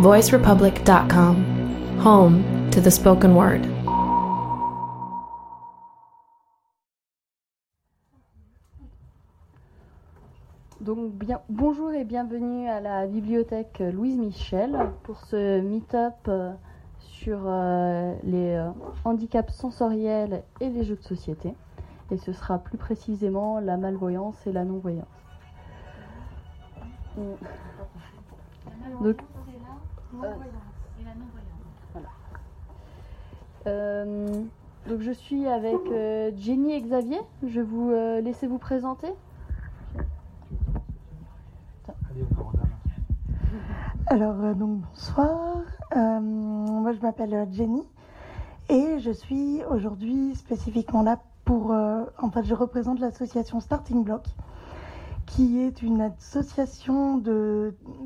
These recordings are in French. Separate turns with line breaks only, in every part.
voicerepublic.com, home to the spoken word.
Donc bonjour et bienvenue à la bibliothèque Louise Michel pour ce meet-up euh, sur euh, les euh, handicaps sensoriels et les jeux de société. Et ce sera plus précisément la malvoyance et la non-voyance. Donc, euh, donc je suis avec euh, Jenny et Xavier. Je vous euh, laisser vous présenter.
Alors, euh, donc, bonsoir. Moi, je m'appelle Jenny et je suis aujourd'hui spécifiquement là pour. en fait, je représente l'association Starting Block, qui est une association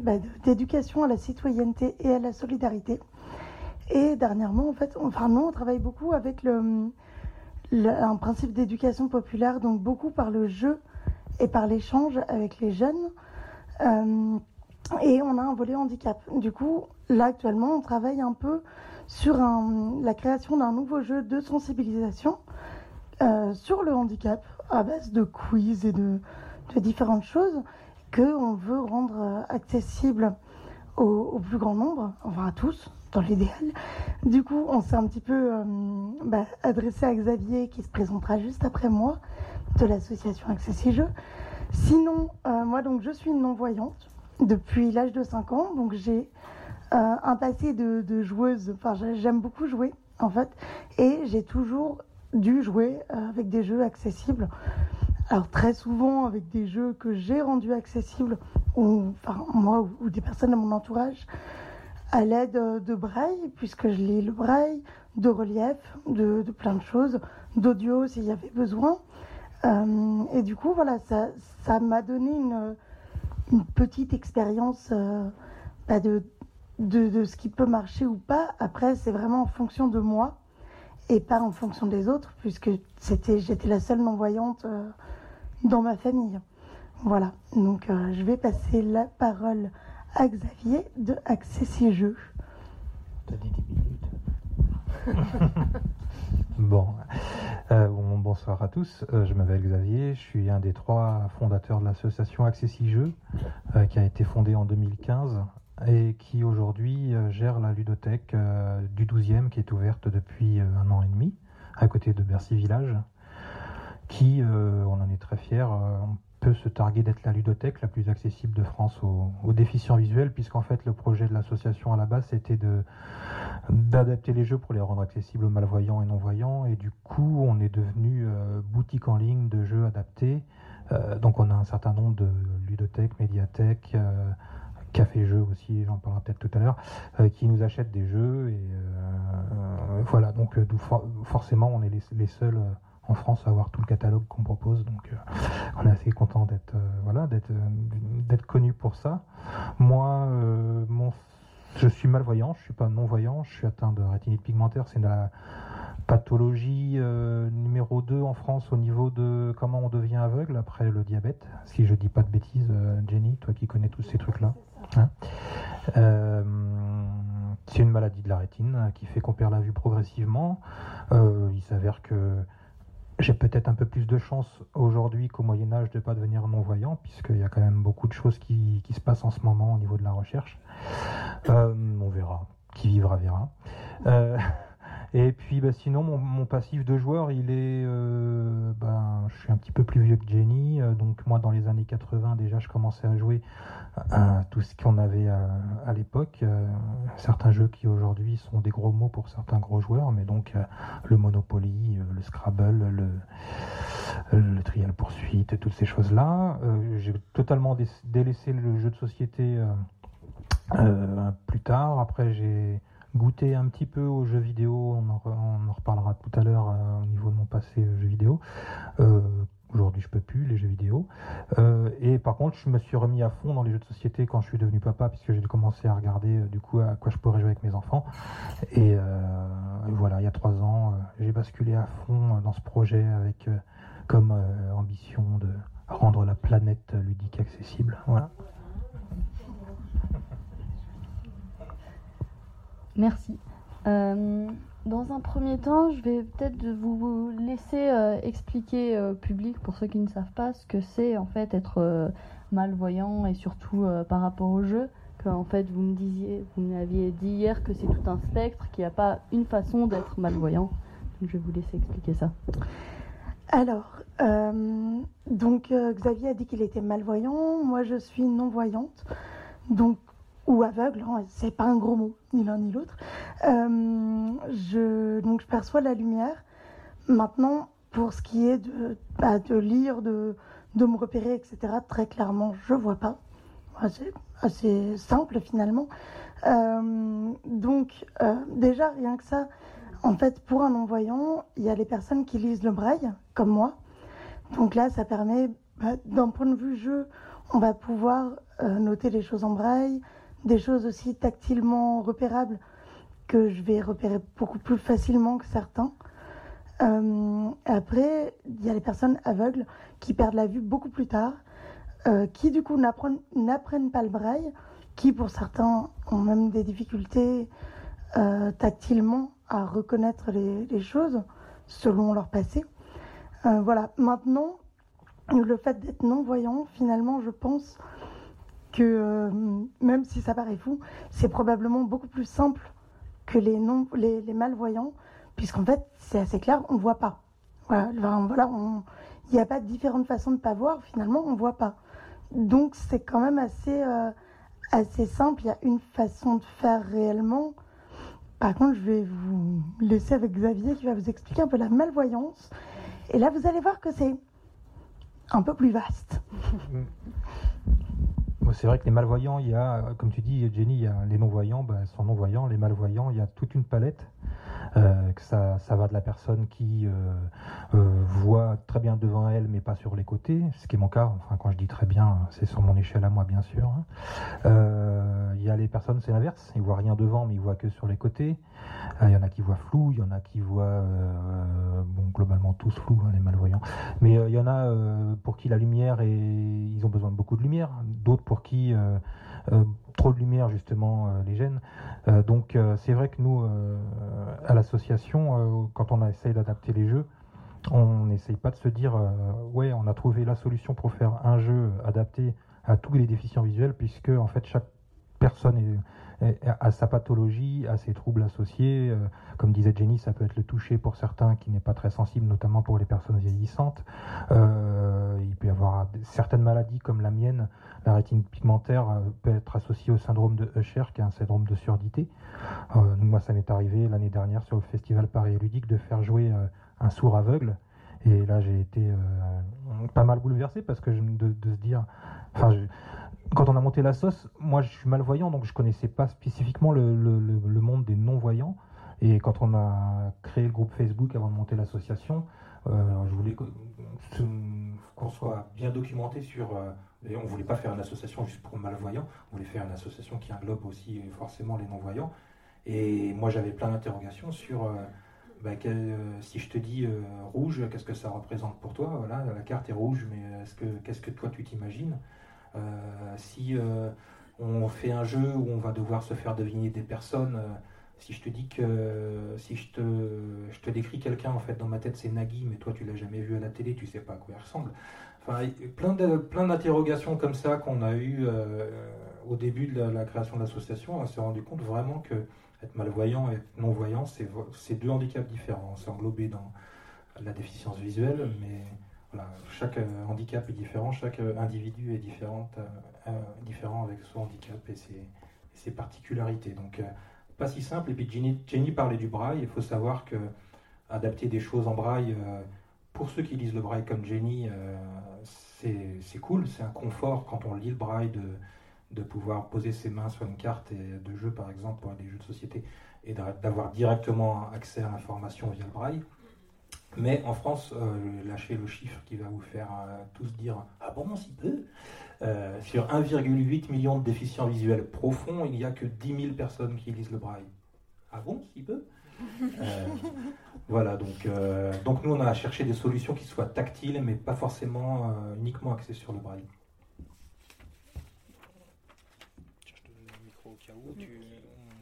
bah, d'éducation à la citoyenneté et à la solidarité. Et dernièrement, en fait, enfin, nous, on travaille beaucoup avec le, un principe d'éducation populaire, donc beaucoup par le jeu et par l'échange avec les jeunes. Euh, et on a un volet handicap. Du coup, là actuellement, on travaille un peu sur la création d'un nouveau jeu de sensibilisation euh, sur le handicap à base de quiz et de, de différentes choses que on veut rendre euh, accessible au, plus grand nombre, enfin à tous, dans l'idéal. Du coup, on s'est un petit peu euh, bah, adressé à Xavier qui se présentera juste après moi de l'association Accessi Jeux. Sinon, euh, moi donc je suis non-voyante depuis l'âge de 5 ans, donc j'ai un passé de, de joueuse, enfin j'ai- j'aime beaucoup jouer en fait, et j'ai toujours dû jouer avec des jeux accessibles. Alors très souvent avec des jeux que j'ai rendus accessibles, moi ou, des personnes de mon entourage, à l'aide euh, de braille, puisque je lis le braille, de relief, de, plein de choses, d'audio s'il y avait besoin. Euh, et du coup, voilà, ça ça m'a donné une, petite expérience euh, bah, de, de, de ce qui peut marcher ou pas. Après, c'est vraiment en fonction de moi et pas en fonction des autres, puisque j'étais la seule non-voyante dans ma famille. Voilà, donc euh, je vais passer la parole à Xavier de Jeux.
10 minutes. bon. Euh, bon, bonsoir à tous. Euh, je m'appelle Xavier. Je suis un des trois fondateurs de l'association Accessi Jeux, qui a été fondée en 2015 et qui aujourd'hui gère la ludothèque du 12e qui est ouverte depuis un an et demi à côté de Bercy Village qui, euh, on en est très fiers, euh, peut se targuer d'être la ludothèque la plus accessible de France aux, déficients visuels, puisqu'en fait le projet de l'association à la base c'était d'adapter les jeux pour les rendre accessibles aux malvoyants et non-voyants, et du coup on est devenu euh, boutique en ligne de jeux adaptés. Donc on a un certain nombre de ludothèques, médiathèques, euh, café-jeux aussi, j'en parlerai peut-être tout à l'heure, qui nous achètent des jeux, et voilà, donc forcément on est les, seuls en France à avoir tout le catalogue qu'on propose, donc euh, on est assez content d'être euh, voilà d'être euh, d'être connu pour ça. Moi, mon, je suis malvoyant, je suis pas non voyant, je suis atteint de rétinite pigmentaire, c'est la pathologie euh, numéro 2 en France au niveau de comment on devient aveugle après le diabète. Si je dis pas de bêtises, euh, Jenny, toi qui connais tous ces trucs là. Hein Euh, c'est une maladie de la rétine qui fait qu'on perd la vue progressivement. Il s'avère que j'ai peut-être un peu plus de chance aujourd'hui qu'au Moyen Âge de ne pas devenir non-voyant, puisqu'il y a quand même beaucoup de choses qui, qui se passent en ce moment au niveau de la recherche. Euh, on verra. Qui vivra verra. Euh, et puis bah, sinon, mon, passif de joueur, il est... euh, ben, je suis un petit peu plus vieux que Jenny, euh, donc moi dans les années 80 déjà je commençais à jouer à tout ce qu'on avait à, l'époque. euh, certains jeux qui aujourd'hui sont des gros mots pour certains gros joueurs, mais donc euh, le Monopoly, le Scrabble, le, le Trial Poursuite, toutes ces choses-là. J'ai totalement dé- délaissé le jeu de société plus tard. Après, j'ai goûté un petit peu aux jeux vidéo. On en, reparlera tout à l'heure euh, au niveau de mon passé euh, jeux vidéo. Euh, Aujourd'hui, je peux plus les jeux vidéo. Et par contre, je me suis remis à fond dans les jeux de société quand je suis devenu papa, puisque j'ai commencé à regarder du coup à quoi je pourrais jouer avec mes enfants. Et, voilà, il y a trois ans, j'ai basculé à fond dans ce projet avec comme ambition de rendre la planète ludique accessible. Voilà.
Merci. Euh, dans un premier temps, je vais peut-être vous laisser euh, expliquer au public, pour ceux qui ne savent pas, ce que c'est en fait être malvoyant et surtout par rapport au jeu. En fait, vous me disiez, vous m'aviez dit hier que c'est tout un spectre, qu'il n'y a pas une façon d'être malvoyant. je vais vous laisser expliquer ça.
Alors, euh, donc euh, Xavier a dit qu'il était malvoyant. Moi, je suis non-voyante, donc ou aveugle. Hein, c'est pas un gros mot, ni l'un ni l'autre. Euh, je donc je perçois la lumière. Maintenant, pour ce qui est de, bah, de lire, de, de me repérer, etc. Très clairement, je vois pas. C'est assez simple finalement. donc déjà rien que ça en fait, pour un non-voyant, il y a les personnes qui lisent le braille, comme moi. Donc là, ça permet, bah, d'un point de vue jeu, on va pouvoir euh, noter les choses en braille, des choses aussi tactilement repérables que je vais repérer beaucoup plus facilement que certains. Euh, après, il y a les personnes aveugles qui perdent la vue beaucoup plus tard, euh, qui du coup n'apprennent pas le braille, qui pour certains ont même des difficultés tactilement à reconnaître les, choses selon leur passé. Euh, voilà, maintenant, le fait d'être non-voyant, finalement, je pense que euh, même si ça paraît fou, c'est probablement beaucoup plus simple que les, non, les, malvoyants, puisqu'en fait, c'est assez clair, on ne voit pas. Voilà, il n'y a pas de différentes façons de ne pas voir, finalement, on ne voit pas. Donc, c'est quand même assez, euh, assez simple. Il y a une façon de faire réellement. Par contre, je vais vous laisser avec Xavier qui va vous expliquer un peu la malvoyance. Et là, vous allez voir que c'est un peu plus vaste.
C'est vrai que les malvoyants, il y a, comme tu dis, Jenny, il y a les non-voyants, ben, sont non-voyants. Les malvoyants, il y a toute une palette. Euh, que ça, ça, va de la personne qui euh, euh, voit très bien devant elle, mais pas sur les côtés, ce qui est mon cas. Enfin, quand je dis très bien, c'est sur mon échelle à moi, bien sûr. Hein. Il y a les personnes, c'est l'inverse. Ils voient rien devant, mais ils voient que sur les côtés. Il y en a qui voient flou, il y en a qui voient, bon, globalement tous flou, hein, les malvoyants. Mais il y en a pour qui la lumière et ils ont besoin de beaucoup de lumière. D'autres pour qui trop de lumière justement euh, les gènes. Euh, donc euh, c'est vrai que nous, à l'association, quand on essaye d'adapter les jeux, on n'essaye pas de se dire ouais on a trouvé la solution pour faire un jeu adapté à tous les déficients visuels puisque en fait chaque personne est, à sa pathologie, à ses troubles associés. Euh, comme disait Jenny, ça peut être le toucher pour certains qui n'est pas très sensible, notamment pour les personnes vieillissantes. Euh, il peut y avoir certaines maladies comme la mienne, la rétine pigmentaire euh, peut être associée au syndrome de Usher, qui est un syndrome de surdité. moi, ça m'est arrivé l'année dernière sur le festival Paris Ludique de faire jouer un sourd aveugle. Et là, j'ai été pas mal bouleversé parce que de, de se dire, enfin, quand on a monté la moi je suis malvoyant, donc je connaissais pas spécifiquement le, monde des non-voyants. Et quand on a créé le groupe Facebook avant de monter l'association, euh, je voulais qu'on soit bien documenté sur. Euh, et on voulait pas faire une association juste pour malvoyants, on voulait faire une association qui englobe aussi forcément les non-voyants. Et moi j'avais plein d'interrogations sur. Euh, bah, si je te dis rouge, qu'est-ce que ça représente pour toi? Voilà, la carte est rouge, mais est-ce que qu'est-ce que toi tu t'imagines? euh, si euh, on fait un jeu où on va devoir se faire deviner des personnes, euh, si je te dis que si je te, je te décris quelqu'un en fait dans ma tête c'est Nagui mais toi tu l'as jamais vu à la télé tu sais pas à quoi il ressemble. Enfin plein de plein d'interrogations comme ça qu'on a eu au début de la, création de l'association on s'est rendu compte vraiment que être malvoyant et non voyant c'est deux handicaps différents. C'est englobé dans la déficience visuelle mais chaque euh, handicap est différent, chaque euh, individu est différent, euh, différent avec son handicap et ses, particularités. Donc, pas si simple. Et puis, Jenny, parlait du braille. Il faut savoir que adapter des choses en braille, pour ceux qui lisent le braille comme Jenny, c'est cool. C'est un confort quand on lit le braille de pouvoir poser ses mains sur une carte de jeu, par exemple, pour des jeux de société, et d'avoir directement accès à l'information via le braille. Mais en France, euh, lâchez le chiffre qui va vous faire euh, tous dire Ah bon, si peu? Euh, Sur 1,8 million de déficients visuels profonds, il n'y a que 10 000 personnes qui lisent le braille. Ah bon, si peu? Voilà, donc, donc nous on a cherché des solutions qui soient tactiles, mais pas forcément uniquement axées sur le braille. Je te donne le micro au cas où.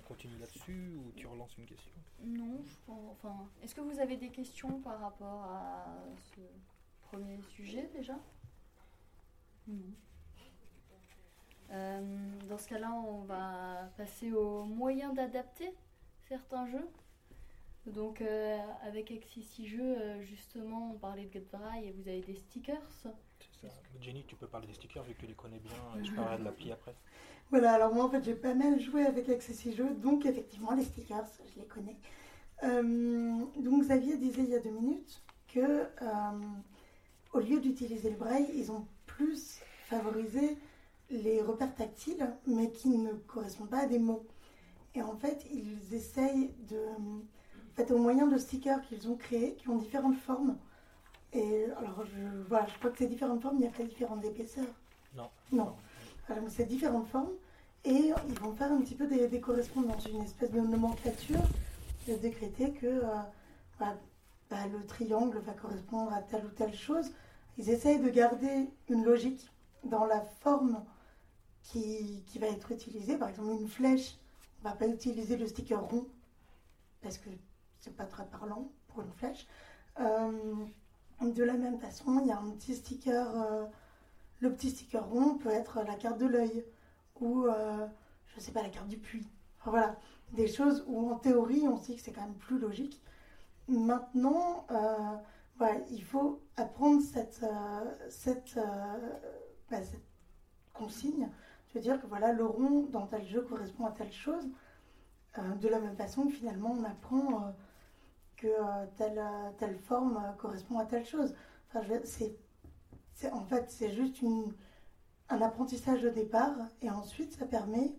continue là-dessus ou tu relances une question
Non, je pense, enfin, est-ce que vous avez des questions par rapport à ce premier sujet déjà? Non. Euh, dans ce cas-là, on va passer aux moyens d'adapter certains jeux. Donc, euh, avec Accessi Jeux, euh, justement, on parlait de GetVry et vous avez des stickers.
C'est ça. Jenny, tu peux parler des stickers vu que tu les connais bien et je parlerai de l'appli après.
Voilà, alors moi en fait j'ai pas mal joué avec Accessi Jeux, donc effectivement les stickers, je les connais. Euh, donc Xavier disait il y a deux minutes que euh, au lieu d'utiliser le braille, ils ont plus favorisé les repères tactiles, mais qui ne correspondent pas à des mots. Et en fait, ils essayent de. En fait, au moyen de stickers qu'ils ont créés, qui ont différentes formes. Et alors, je, voilà, je crois que ces différentes formes, il n'y a pas différentes épaisseurs.
Non.
Non. C'est différentes formes. Et ils vont faire un petit peu des, des correspondances, une espèce de nomenclature, de décréter que euh, bah, bah, le triangle va correspondre à telle ou telle chose. Ils essayent de garder une logique dans la forme qui, qui va être utilisée. Par exemple, une flèche, on ne va pas utiliser le sticker rond, parce que c'est pas très parlant pour une flèche. Euh, de la même façon, il y a un petit sticker, euh, le petit sticker rond peut être la carte de l'œil, ou euh, je sais pas, la carte du puits. Enfin, voilà, des choses où en théorie on se dit que c'est quand même plus logique. Maintenant, euh, voilà, il faut apprendre cette, euh, euh, bah, cette consigne. Je veux dire que voilà, le rond dans tel jeu correspond à telle chose. Euh, de la même façon que finalement on apprend euh, que euh, telle, euh, telle forme euh, correspond à telle chose. Enfin, c'est- en fait, c'est juste un apprentissage au départ et ensuite ça permet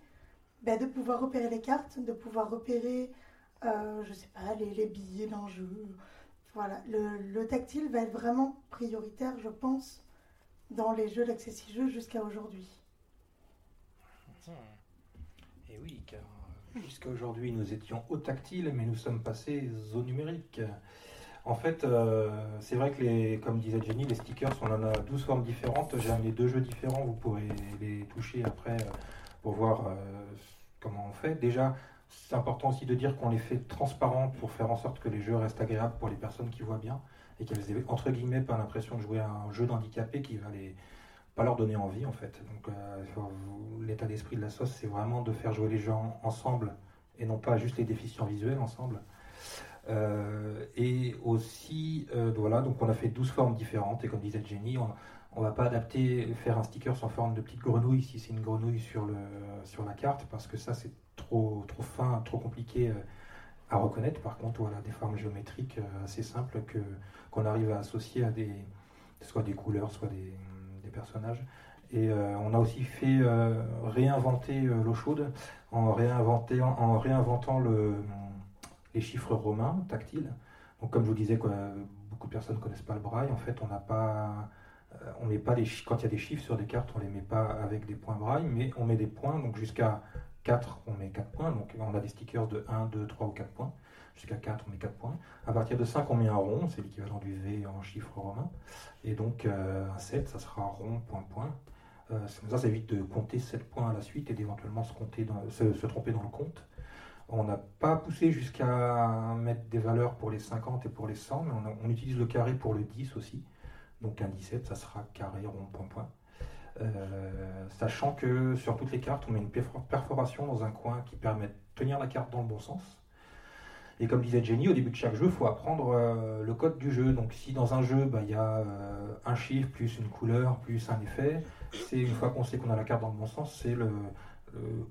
bah, de pouvoir repérer les cartes, de pouvoir repérer, euh, je sais pas, les, billets d'un jeu. Voilà, le, le tactile va être vraiment prioritaire, je pense, dans les jeux d'accessi jeux jusqu'à aujourd'hui.
Et oui, car
Jusqu'à aujourd'hui, nous étions au tactile, mais nous sommes passés au numérique. En fait, euh, c'est vrai que, les, comme disait Jenny, les stickers, on en a 12 formes différentes. J'ai amené deux jeux différents, vous pourrez les toucher après euh, pour voir euh, comment on fait. Déjà, c'est important aussi de dire qu'on les fait transparents pour faire en sorte que les jeux restent agréables pour les personnes qui voient bien et qu'elles aient, entre guillemets, pas l'impression de jouer à un jeu d'handicapé qui va les pas leur donner envie en fait. Donc l'état d'esprit de la sauce, c'est vraiment de faire jouer les gens ensemble et non pas juste les déficients visuels ensemble. Euh, et aussi, euh, voilà, donc on a fait 12 formes différentes et comme disait Jenny, on on va pas adapter, faire un sticker en forme de petite grenouille si c'est une grenouille sur, le, sur la carte parce que ça c'est trop, trop fin, trop compliqué euh, à reconnaître. Par contre, voilà, des formes géométriques assez simples que, qu'on arrive à associer à des, soit des couleurs, soit des, des personnages. Et on a aussi fait réinventer l'eau chaude en, réinventer, en réinventant le, les chiffres romains tactiles. Donc, comme je vous disais, beaucoup de personnes ne connaissent pas le braille. En fait, on n'a pas, euh, on met pas les quand il y a des chiffres sur des cartes, on les met pas avec des points braille, mais on met des points. Donc jusqu'à 4, on met 4 points. Donc on a des stickers de 1, 2, 3 ou 4 points. Jusqu'à 4, on met 4 points. À partir de 5, on met un rond, c'est l'équivalent du V en chiffres romains. Et donc euh, un 7, ça sera rond, point, point. Euh, ça, ça évite de compter 7 points à la suite et d'éventuellement se, se, se tromper dans le compte. On n'a pas poussé jusqu'à mettre des valeurs pour les 50 et pour les 100, mais on, utilise le carré pour le 10 aussi. Donc un 17, ça sera carré, rond, point, point. Euh, sachant que sur toutes les cartes, on met une perfor- perforation dans un coin qui permet de tenir la carte dans le bon sens. Et comme disait Jenny, au début de chaque jeu, il faut apprendre euh, le code du jeu. Donc si dans un jeu, bah, il y a euh, un chiffre, plus une couleur, plus un effet, c'est une fois qu'on sait qu'on a la carte dans le bon sens, c'est le-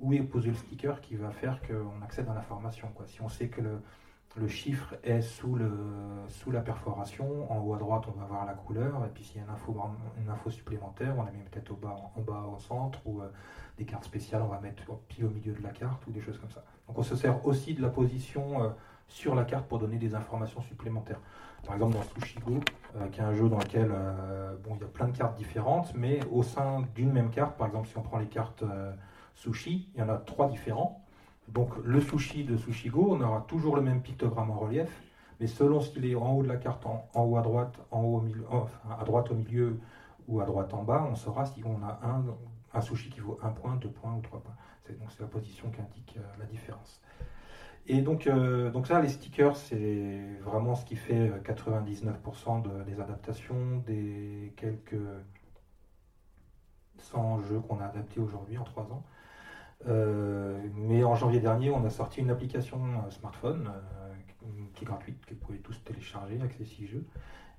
où est posé le sticker qui va faire qu'on accède à l'information. Si on sait que le, chiffre est sous, la perforation, en haut à droite, on va voir la couleur, et puis s'il y a une info, supplémentaire, on la met peut-être au bas, en, bas, au centre, ou euh, des cartes spéciales, on va mettre pile au milieu de la carte, ou des choses comme ça. Donc on se sert aussi de la position euh, sur la carte pour donner des informations supplémentaires. Par exemple, dans Sushigo, euh, qui est un jeu dans lequel euh, bon, il y a plein de cartes différentes, mais au sein d'une même carte, par exemple, si on prend les cartes euh, sushi, il y en a trois différents. Donc le sushi de Sushigo, on aura toujours le même pictogramme en relief, mais selon s'il est en haut de la carte, en, haut à droite, en haut au milieu, enfin, à droite au milieu ou à droite en bas, on saura si on a un, sushi qui vaut un point, deux points ou trois points. C'est, donc c'est la position qui indique la différence. Et donc, donc ça, les stickers, c'est vraiment ce qui fait 99% des adaptations, des quelques 100 jeux qu'on a adaptés aujourd'hui en trois ans. Mais en janvier dernier, on a sorti une application smartphone qui est gratuite, que vous pouvez tous télécharger avec ces six jeux,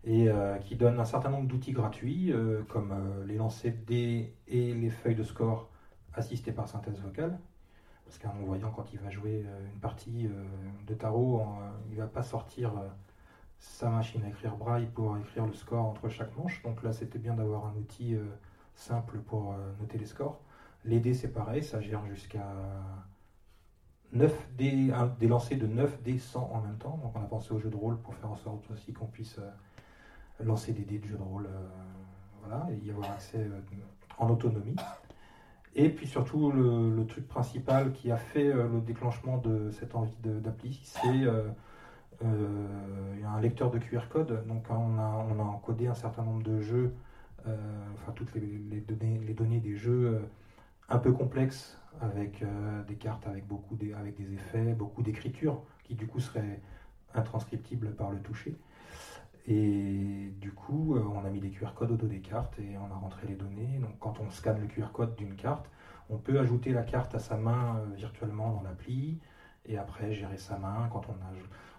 et euh, qui donne un certain nombre d'outils gratuits, euh, comme euh, les lancers de dés et les feuilles de score assistées par synthèse vocale. Parce qu'un non-voyant, quand il va jouer une partie de tarot, il ne va pas sortir sa machine à écrire braille pour écrire le score entre chaque manche. Donc là, c'était bien d'avoir un outil simple pour noter les scores. Les dés, c'est pareil, ça gère jusqu'à 9 dés, des lancers de 9 dés 100 en même temps. Donc on a pensé au jeu de rôle pour faire en sorte aussi qu'on puisse euh, lancer des dés de jeu de rôle euh, voilà, et y avoir accès euh, en autonomie. Et puis surtout, le, truc principal qui a fait le déclenchement de cette envie d'appli, c'est un lecteur de QR code. Donc on a, on a encodé un certain nombre de jeux, enfin toutes les, données, les données des jeux un peu complexes avec euh, des cartes avec beaucoup avec des effets, beaucoup d'écriture qui du coup seraient intranscriptibles par le toucher. Et du coup, euh, on a mis des QR codes au dos des cartes et on a rentré les données. Donc quand on scanne le QR code d'une carte, on peut ajouter la carte à sa main euh, virtuellement dans l'appli et après gérer sa main. Quand on, a,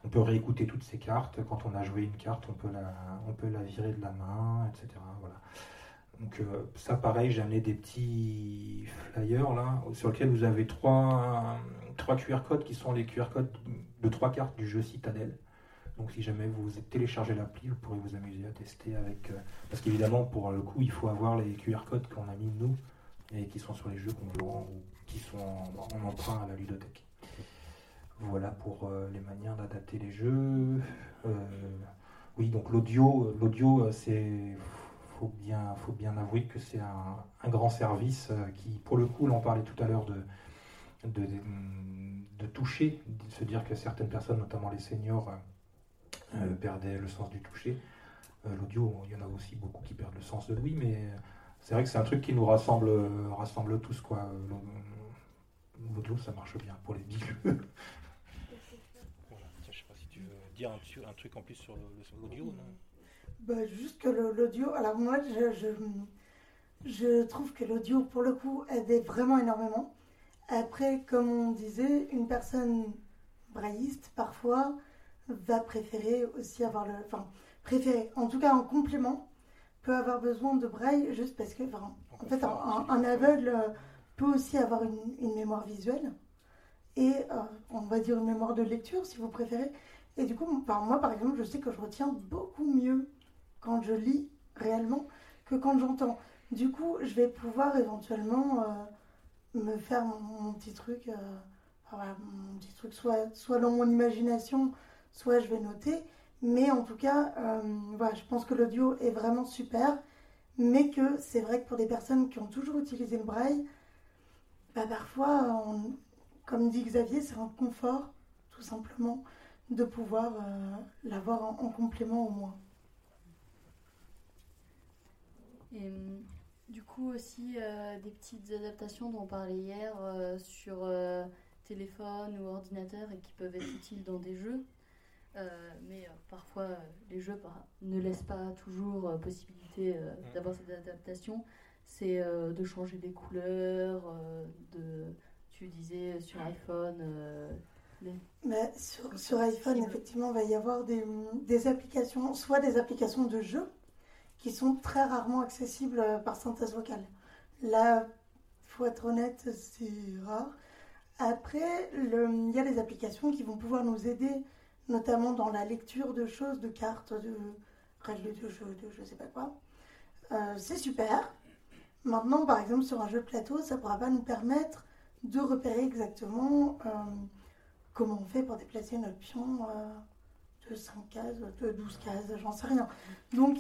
on peut réécouter toutes ces cartes. Quand on a joué une carte, on peut la, on peut la virer de la main, etc. Voilà. Donc euh, ça pareil, j'ai amené des petits flyers là, sur lesquels vous avez trois, trois QR codes qui sont les QR codes de trois cartes du jeu Citadel. Donc si jamais vous téléchargez l'appli, vous pourrez vous amuser à tester avec... Euh, parce qu'évidemment, pour le coup, il faut avoir les QR codes qu'on a mis nous et qui sont sur les jeux qu'on joue ou qui sont en, emprunt à la ludothèque. Voilà pour euh, les manières d'adapter les jeux. oui, donc l'audio, l'audio c'est faut bien, faut bien avouer que c'est un, grand service euh, qui, pour le coup, l'on parlait tout à l'heure de, de, toucher, de se dire que certaines personnes, notamment les seniors, euh, euh, perdaient le sens du toucher. L'audio, il y en a aussi beaucoup qui perdent le sens de l'ouïe, mais c'est vrai que c'est un truc qui nous rassemble, rassemble tous. Quoi. L'audio, ça marche bien pour les bijoux.
je sais pas si tu veux dire un, truc en plus sur l'audio. non?
Bah, Juste que l'audio, alors moi je, je, je trouve que l'audio pour le coup aide vraiment énormément. Après, comme on disait, une personne brailliste parfois va préférer aussi avoir le. Enfin, préférer, en tout cas en complément, peut avoir besoin de braille juste parce que, enfin, en fait, un, aveugle peut aussi avoir une, une mémoire visuelle et euh, on va dire une mémoire de lecture si vous préférez. Et du coup, moi par exemple, je sais que je retiens beaucoup mieux quand je lis réellement que quand j'entends. Du coup, je vais pouvoir éventuellement euh, me faire mon, petit truc, euh, mon petit truc soit, soit dans mon imagination, soit je vais noter. Mais en tout cas, euh, voilà, je pense que l'audio est vraiment super, mais que c'est vrai que pour des personnes qui ont toujours utilisé le braille, bah, parfois, comme dit Xavier, c'est un confort, tout simplement, de pouvoir l'avoir en complément au moins.
Et hum, du coup aussi euh, des petites adaptations dont on parlait hier euh, sur euh, téléphone ou ordinateur et qui peuvent être utiles dans des jeux. mais parfois les jeux ne laissent pas toujours possibilité d'avoir cette adaptation. C'est de changer des couleurs, de, tu disais sur iPhone.
Mais sur, sur, iPhone, effectivement, il va y avoir des, des applications, soit des applications de jeux qui sont très rarement accessibles euh, par synthèse vocale. Là, faut être honnête, c'est rare. Après, il y a les applications qui vont pouvoir nous aider, notamment dans la lecture de choses, de cartes, de règles de jeu, de je sais pas quoi. Euh, c'est super. Maintenant, par exemple, sur un jeu de plateau, ça ne pourra pas nous permettre de repérer exactement euh, comment on fait pour déplacer notre pion de 5 cases, de 12 cases, j'en sais rien. Donc,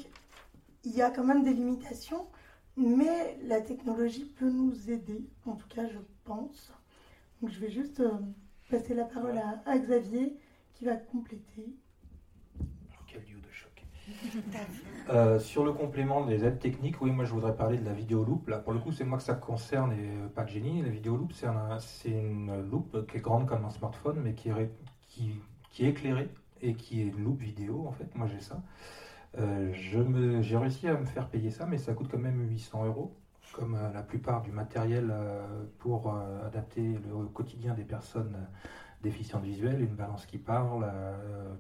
il y a quand même des limitations, mais la technologie peut nous aider, en tout cas je pense. Donc je vais juste euh, passer la parole à, Xavier qui va compléter.
Alors quel duo de choc.
Euh, sur le complément des aides techniques, oui, moi je voudrais parler de la vidéo loop. Là, pour le coup, c'est moi que ça concerne et pas de génie. La vidéo loop, c'est une loupe qui est grande comme un smartphone, mais qui est, qui, qui est éclairée et qui est une loupe vidéo, en fait. Moi j'ai ça. Euh, j'ai réussi à me faire payer ça, mais ça coûte quand même 800 euros, comme euh, la plupart du matériel euh, pour adapter le quotidien des personnes déficientes visuelles, une balance qui parle,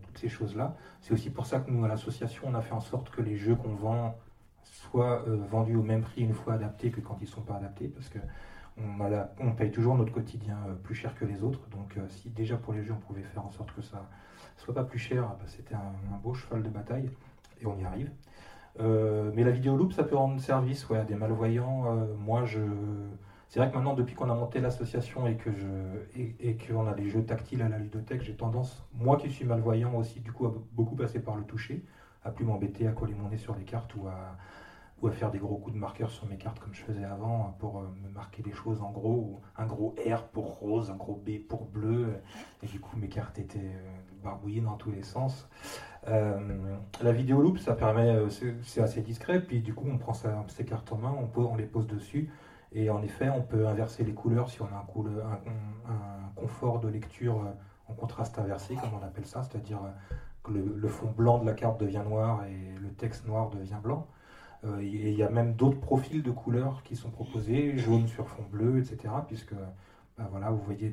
toutes ces choses-là. C'est aussi pour ça que nous, à l'association, on a fait en sorte que les jeux qu'on vend soient vendus au même prix une fois adaptés que quand ils ne sont pas adaptés, parce que on, paye toujours notre quotidien plus cher que les autres. Donc si déjà pour les jeux, on pouvait faire en sorte que ça soit pas plus cher, bah, c'était un, beau cheval de bataille et on y arrive. Euh, mais la vidéo loop, ça peut rendre service ouais, à des malvoyants. Euh, moi, je. C'est vrai que maintenant, depuis qu'on a monté l'association et que je et, qu'on a des jeux tactiles à la ludothèque, j'ai tendance, moi qui suis malvoyant aussi, du coup, à beaucoup passer par le toucher, à plus m'embêter à coller mon nez sur les cartes ou à, ou à faire des gros coups de marqueur sur mes cartes comme je faisais avant pour euh, me marquer des choses en gros, un gros R pour rose, un gros B pour bleu, et du coup mes cartes étaient euh, barbouillées dans tous les sens. Euh, la vidéo loop, ça permet, c'est assez discret, puis du coup on prend ces cartes en main, on, les pose dessus, et en effet on peut inverser les couleurs si on a un, confort de lecture en contraste inversé, comme on appelle ça, c'est-à-dire que le fond blanc de la carte devient noir et le texte noir devient blanc. Euh, il y a même d'autres profils de couleurs qui sont proposés, jaune sur fond bleu, etc. Puisque bah voilà, vous voyez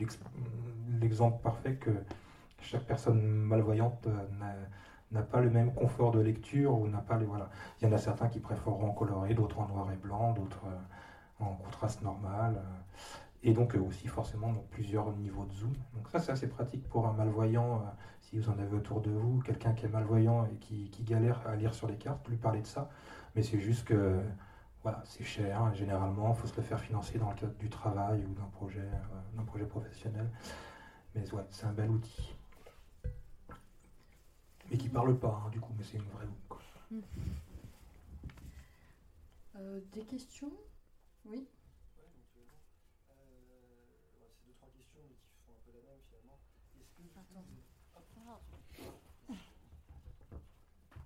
l'exemple parfait que chaque personne malvoyante euh, n'a pas le même confort de lecture ou n'a pas les voilà. Il y en a certains qui préféreront en coloré, d'autres en noir et blanc, d'autres euh, en contraste normal. et donc aussi forcément plusieurs niveaux de zoom. Donc ça c'est assez pratique pour un malvoyant. si vous en avez autour de vous, quelqu'un qui est malvoyant et qui, galère à lire sur les cartes, lui parler de ça. Mais c'est juste que voilà, c'est cher. généralement, il faut se le faire financer dans le cadre du travail ou d'un projet, euh, projet professionnel. Mais ouais, c'est un bel outil. Mais qui parle pas, hein, du coup, mais c'est une vraie loupe.
Mmh. Euh, des questions? Oui
C'est deux, trois questions, mais qui font un peu la même finalement. Est-ce que. Attends.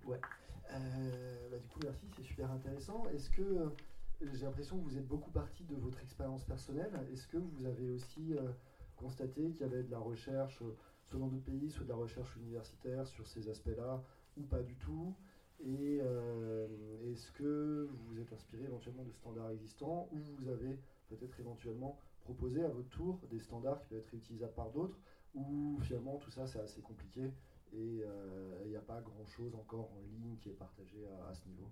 Ouais. Euh, bah, du coup, merci, c'est super intéressant. Est-ce que euh, j'ai l'impression que vous êtes beaucoup parti de votre expérience personnelle Est-ce que vous avez aussi euh, constaté qu'il y avait de la recherche, soit dans d'autres pays, soit de la recherche universitaire sur ces aspects-là, ou pas du tout Et est-ce que vous vous êtes inspiré éventuellement de standards existants, ou vous avez peut-être éventuellement proposé à votre tour des standards qui peuvent être réutilisables par d'autres, ou finalement tout ça c'est assez compliqué et il n'y a pas grand chose encore en ligne qui est partagé à, ce niveau?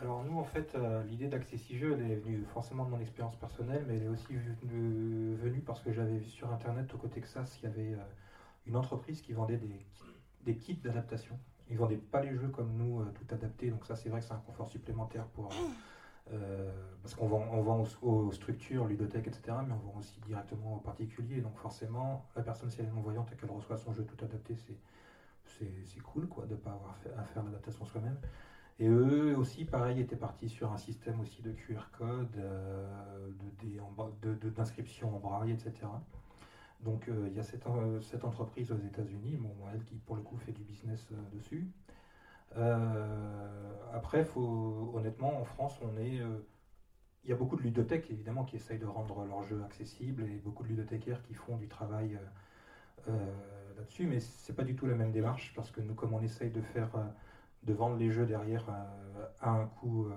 Alors nous en fait euh, l'idée d'Accessijeux elle est venue forcément de mon expérience personnelle mais elle est aussi venue, parce que j'avais vu sur internet au côté Texas il y avait euh, une entreprise qui vendait des, des kits d'adaptation. Ils vendaient pas les jeux comme nous euh, tout adaptés donc ça c'est vrai que c'est un confort supplémentaire pour euh, parce qu'on vend, on vend aux, structures, ludothèques, etc., mais on vend aussi directement aux particuliers. Donc forcément, la personne, si elle est non-voyante et qu'elle reçoit son jeu tout adapté, c'est cool quoi, de ne pas avoir à faire l'adaptation soi-même. Et eux aussi, pareil, étaient partis sur un système aussi de QR code, euh, d'inscription en braille, etc. Donc euh, il y a cette, cette, entreprise aux États-Unis, bon, elle qui pour le coup fait du business dessus. Euh, après, faut, honnêtement, en France, on est. Euh, il y a beaucoup de ludothèques, évidemment, qui essayent de rendre leurs jeux accessibles et beaucoup de ludothécaires qui font du travail euh, là-dessus, mais c'est pas du tout la même démarche parce que nous, comme on essaye de faire, de vendre les jeux derrière à un coût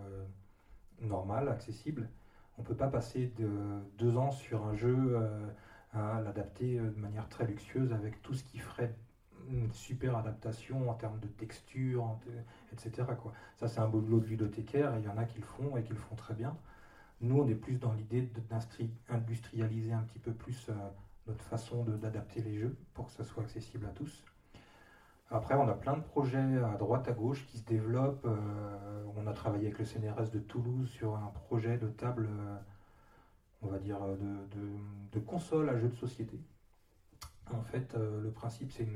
normal, accessible, on peut pas passer de deux ans sur un jeu à l'adapter de manière très luxueuse avec tout ce qui ferait une super adaptation en termes de texture, etc. Ça, c'est un boulot de ludothécaire, et il y en a qui le font et qui le font très bien. Nous, on est plus dans l'idée d'industrialiser un petit peu plus euh, notre façon d'adapter les jeux pour que ça soit accessible à tous. Après, on a plein de projets à droite, à gauche qui se développent. Euh, on a travaillé avec le CNRS de Toulouse sur un projet de table, euh, on va dire, de, de, console à jeux de société. En fait, le principe, c'est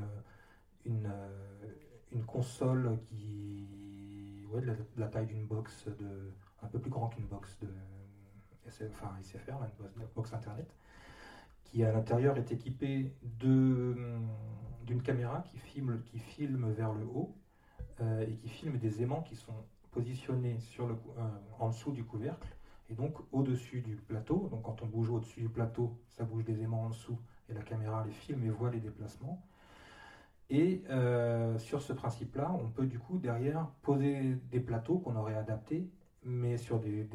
euh, une console qui ouais, de la, taille d'une box de un peu plus grand qu'une box de enfin SFR, une box internet, qui à l'intérieur est équipé d'une caméra qui filme, qui filme vers le haut et qui filme des aimants qui sont positionnés sur le, en dessous du couvercle et donc au-dessus du plateau. Donc quand on bouge au-dessus du plateau, ça bouge des aimants en dessous et la caméra les filme et voit les déplacements. Et euh, sur ce principe-là, on peut du coup derrière poser des plateaux qu'on aurait adaptés, mais sur des,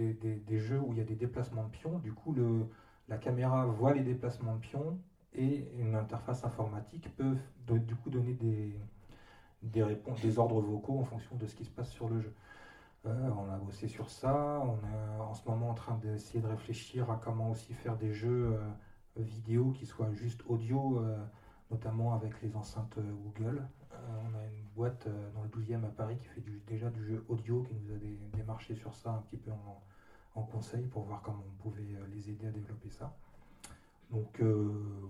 jeux où il y a des déplacements de pions. Du coup, le, la caméra voit les déplacements de pions et une interface informatique peut du coup donner des, réponses, des ordres vocaux en fonction de ce qui se passe sur le jeu. Euh, on a bossé sur ça, on est en ce moment en train d'essayer de réfléchir à comment aussi faire des jeux euh, vidéo qui soient juste audio notamment avec les enceintes euh, Google. Euh, on a une boîte euh, dans le 12e à Paris qui fait déjà du jeu audio, qui nous a démarché sur ça un petit peu en, conseil pour voir comment on pouvait les aider à développer ça. Donc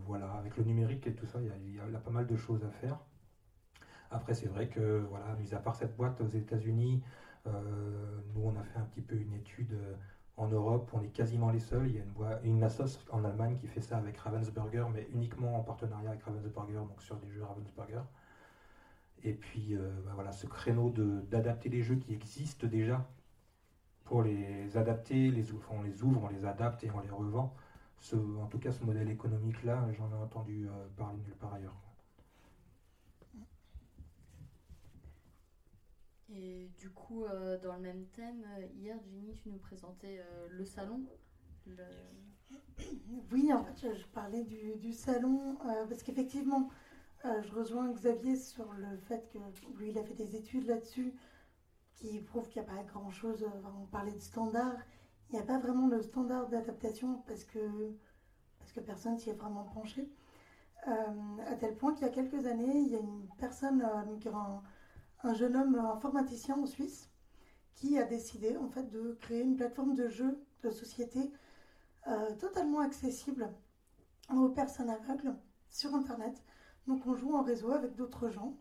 voilà, avec le numérique et tout ça, il y, a pas mal de choses à faire. Après, c'est vrai que, voilà, mis à part cette boîte aux États-Unis, nous, on a fait un petit peu une étude en Europe, on est quasiment les seuls. Il y a une, une Asos en Allemagne qui fait ça avec Ravensburger, mais uniquement en partenariat avec Ravensburger, donc sur des jeux Ravensburger. Et puis euh, bah voilà, ce créneau d'adapter les jeux qui existent déjà pour les adapter, les, on les ouvre, on les adapte et on les revend. Ce, en tout cas, ce modèle économique-là, j'en ai entendu euh, parler nulle part ailleurs.
Et du coup, euh, dans le même thème, euh, hier, Jenny, tu nous présentais euh, le salon.
Oui, en fait, je, parlais du, salon parce qu'effectivement, je rejoins Xavier sur le fait que lui, il a fait des études là-dessus qui prouvent qu'il n'y a pas grand-chose. on parlait de standard. Il n'y a pas vraiment de standard d'adaptation parce que, parce que personne s'y est vraiment penché. à tel point qu'il y a quelques années, il y a une personne a un jeune homme informaticien en Suisse qui a décidé en fait de créer une plateforme de jeux de société euh, totalement accessible aux personnes aveugles sur Internet. Donc on joue en réseau avec d'autres gens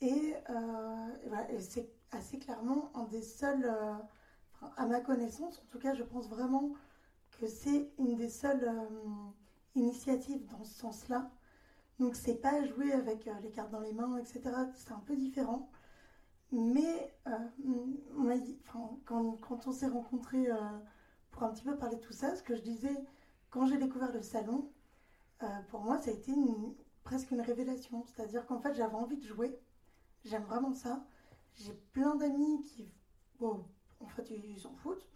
et, euh, c'est assez clairement un des seuls, euh, à ma connaissance, en tout cas je pense vraiment que c'est une des seules initiatives dans ce sens-là donc c'est pas jouer avec euh, les cartes dans les mains, etc. C'est un peu différent. Mais euh, quand, on s'est rencontrés euh, pour un petit peu parler de tout ça, ce que je disais, quand j'ai découvert le salon, pour moi ça a été presque une révélation. C'est-à-dire qu'en fait j'avais envie de jouer. J'aime vraiment ça. J'ai plein d'amis qui, bon, en fait ils s'en foutent.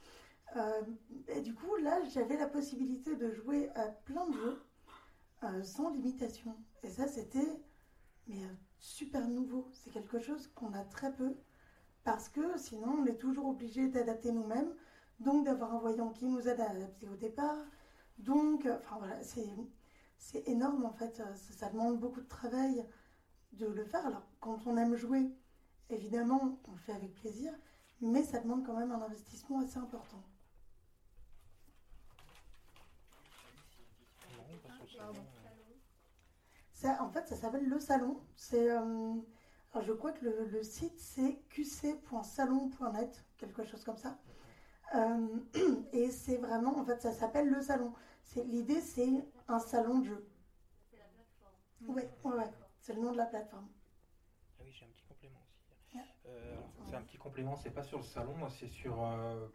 et du coup là j'avais la possibilité de jouer à plein de jeux euh, sans limitation. Et ça, c'était mais euh, super nouveau. C'est quelque chose qu'on a très peu parce que sinon, on est toujours obligé d'adapter nous-mêmes, donc d'avoir un voyant qui nous aide à adapter au départ. Donc, euh, enfin voilà, c'est énorme en fait. Ça, demande beaucoup de travail de le faire. Alors, quand on aime jouer, évidemment, on le fait avec plaisir, mais ça demande quand même un investissement assez important. Ça, en fait, ça s'appelle le salon. C'est, euh, je crois que le, site c'est qc.salon.net, quelque chose comme ça. Euh, et c'est vraiment, en fait, ça s'appelle le salon. C'est l'idée, c'est un salon de jeu. C'est la plateforme. Oui, ouais, c'est le nom de la plateforme.
Ah oui, j'ai un petit complément aussi. Euh, c'est un petit complément, c'est pas sur le salon, c'est sur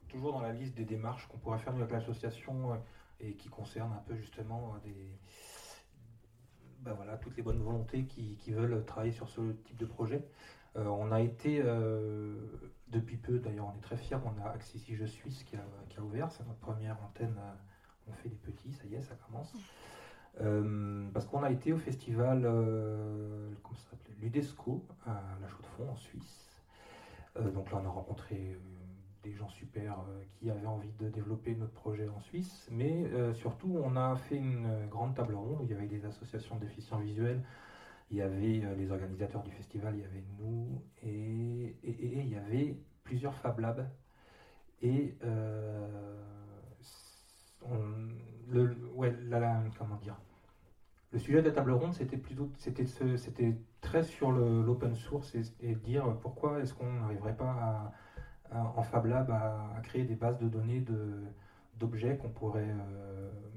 toujours dans la liste des démarches qu'on pourrait faire avec l'association et qui concerne un peu justement des, ben voilà, toutes les bonnes volontés qui, veulent travailler sur ce type de projet. Euh, on a été, euh, depuis peu, d'ailleurs on est très fiers, on a Accessi Je Suisse qui a, ouvert, c'est notre première antenne, euh, on fait des petits, ça y est, ça commence. parce qu'on a été au festival, comment l'UDESCO à La Chaux-de-Fonds en Suisse. Donc là on a rencontré des gens super euh, qui avaient envie de développer notre projet en Suisse, mais euh, surtout on a fait une grande table ronde où il y avait des associations déficients visuels, il y avait euh, les organisateurs du festival, il y avait nous, et, il y avait plusieurs Fab Labs. Et le, ouais, comment dire? Le sujet de la table ronde, c'était plutôt, c'était, c'était très sur l'open source et, dire pourquoi est-ce qu'on n'arriverait pas en Fab Lab à, créer des bases de données d'objets qu'on pourrait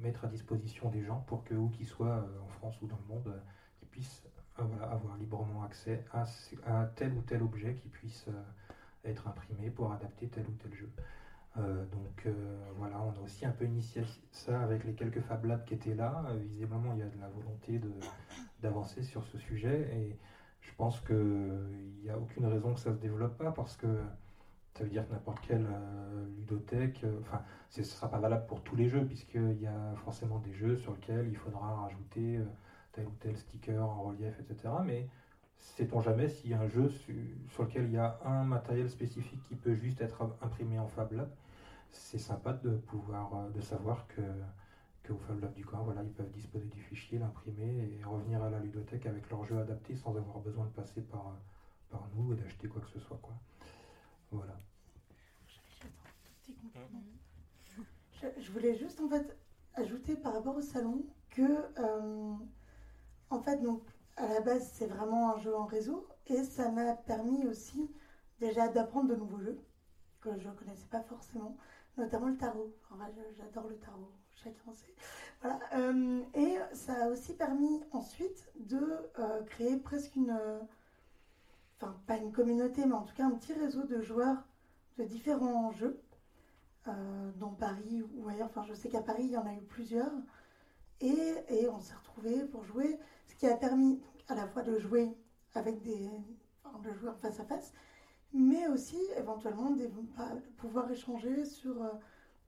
mettre à disposition des gens pour que, où qu'ils soient, en France ou dans le monde, qu'ils puissent avoir librement accès à, tel ou tel objet qui puisse être imprimé pour adapter tel ou tel jeu. Euh, donc euh, voilà, on a aussi un peu initié ça avec les quelques Fab Labs qui étaient là. Euh, visiblement, il y a de la volonté d'avancer sur ce sujet et je pense qu'il n'y a aucune raison que ça ne se développe pas parce que ça veut dire que n'importe quelle ludothèque, enfin, ce ne sera pas valable pour tous les jeux puisqu'il y a forcément des jeux sur lesquels il faudra rajouter tel ou tel sticker en relief, etc. Mais sait-on jamais s'il y a un jeu sur lequel il y a un matériel spécifique qui peut juste être imprimé en Fab Lab? C'est sympa de pouvoir euh, de savoir que qu'au Fab Lab du coin, voilà, ils peuvent disposer du fichier, l'imprimer et revenir à la ludothèque avec leur jeu adapté sans avoir besoin de passer par, euh, par nous et d'acheter quoi que ce soit. Quoi. Voilà.
Je, voulais juste en fait ajouter par rapport au salon que euh, en fait donc à la base c'est vraiment un jeu en réseau et ça m'a permis aussi déjà d'apprendre de nouveaux jeux que je ne connaissais pas forcément, notamment le tarot. J'adore le tarot, chacun sait. Voilà. Euh, et ça a aussi permis ensuite de euh, créer presque une. enfin, pas une communauté, mais en tout cas un petit réseau de joueurs de différents jeux, euh, dans Paris ou ailleurs. Enfin, je sais qu'à Paris, il y en a eu plusieurs. Et, et on s'est retrouvés pour jouer, ce qui a permis à la fois de jouer avec des. Enfin, de jouer face à face, mais aussi éventuellement de, pouvoir échanger sur euh,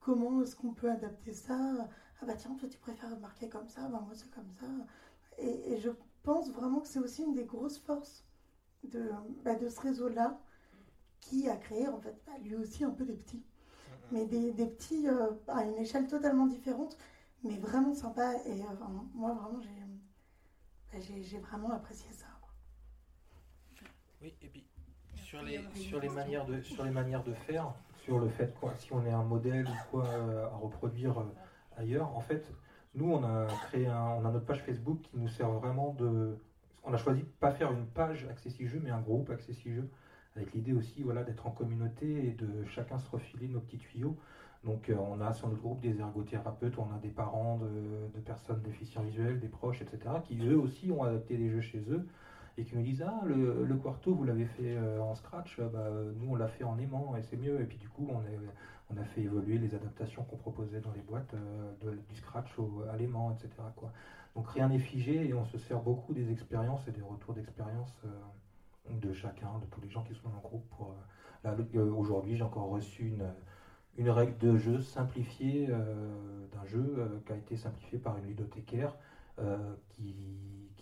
comment est-ce qu'on peut adapter ça. Ah bah tiens, toi tu préfères marquer comme ça, bah moi c'est comme ça. Et, je pense vraiment que c'est aussi une des grosses forces de, bah, de ce réseau-là qui a créé en fait bah, lui aussi un peu des petits. Mais des, des petits euh, à une échelle totalement différente, mais vraiment sympa. Et euh, moi vraiment j'ai, j'ai vraiment apprécié ça.
Oui, et puis sur les, sur les, manières de, sur les manières de faire, sur le fait quoi, si on est un modèle ou quoi euh, à reproduire euh, ailleurs, en fait, nous on a créé un, on a notre page Facebook qui nous sert vraiment de, on a choisi de pas faire une page Accessi Jeux, mais un groupe Accessi Jeux, avec l'idée aussi voilà d'être en communauté et de chacun se refiler nos petits tuyaux. Donc euh, on a sur notre groupe des ergothérapeutes, on a des parents de, de personnes déficients visuels, des proches, etc., qui eux aussi ont adapté des jeux chez eux et qui nous disent Ah, le, le quarto, vous l'avez fait euh, en scratch, euh, bah, nous on l'a fait en aimant et c'est mieux. Et puis du coup, on, on a fait évoluer les adaptations qu'on proposait dans les boîtes euh, du scratch au, à l'aimant, etc. Quoi. Donc rien n'est figé et on se sert beaucoup des expériences et des retours d'expérience de chacun, de tous les gens qui sont dans le groupe. Pour, aujourd'hui, j'ai encore reçu une une règle de jeu simplifiée d'un jeu qui a été simplifié par une ludothécaire euh, qui,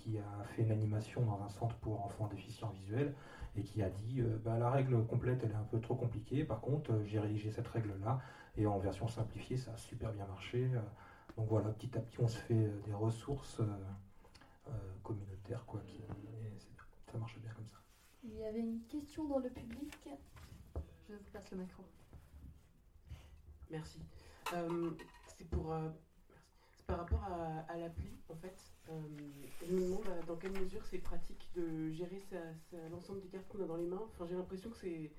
qui, a fait une animation dans un centre pour enfants déficients visuels et qui a dit euh, bah, la règle complète elle est un peu trop compliquée, par contre euh, j'ai rédigé cette règle là et en version simplifiée ça a super bien marché. donc voilà, petit à petit on se fait des ressources communautaires quoi, qui, ça marche bien comme ça.
Il y avait une question dans le public. Je vous passe le micro.
Merci. C'est pour par rapport à, l'appli, en fait, euh, je me demande euh, dans quelle mesure c'est pratique de gérer l'ensemble des cartes qu'on a dans les mains. Enfin, j'ai l'impression que c'est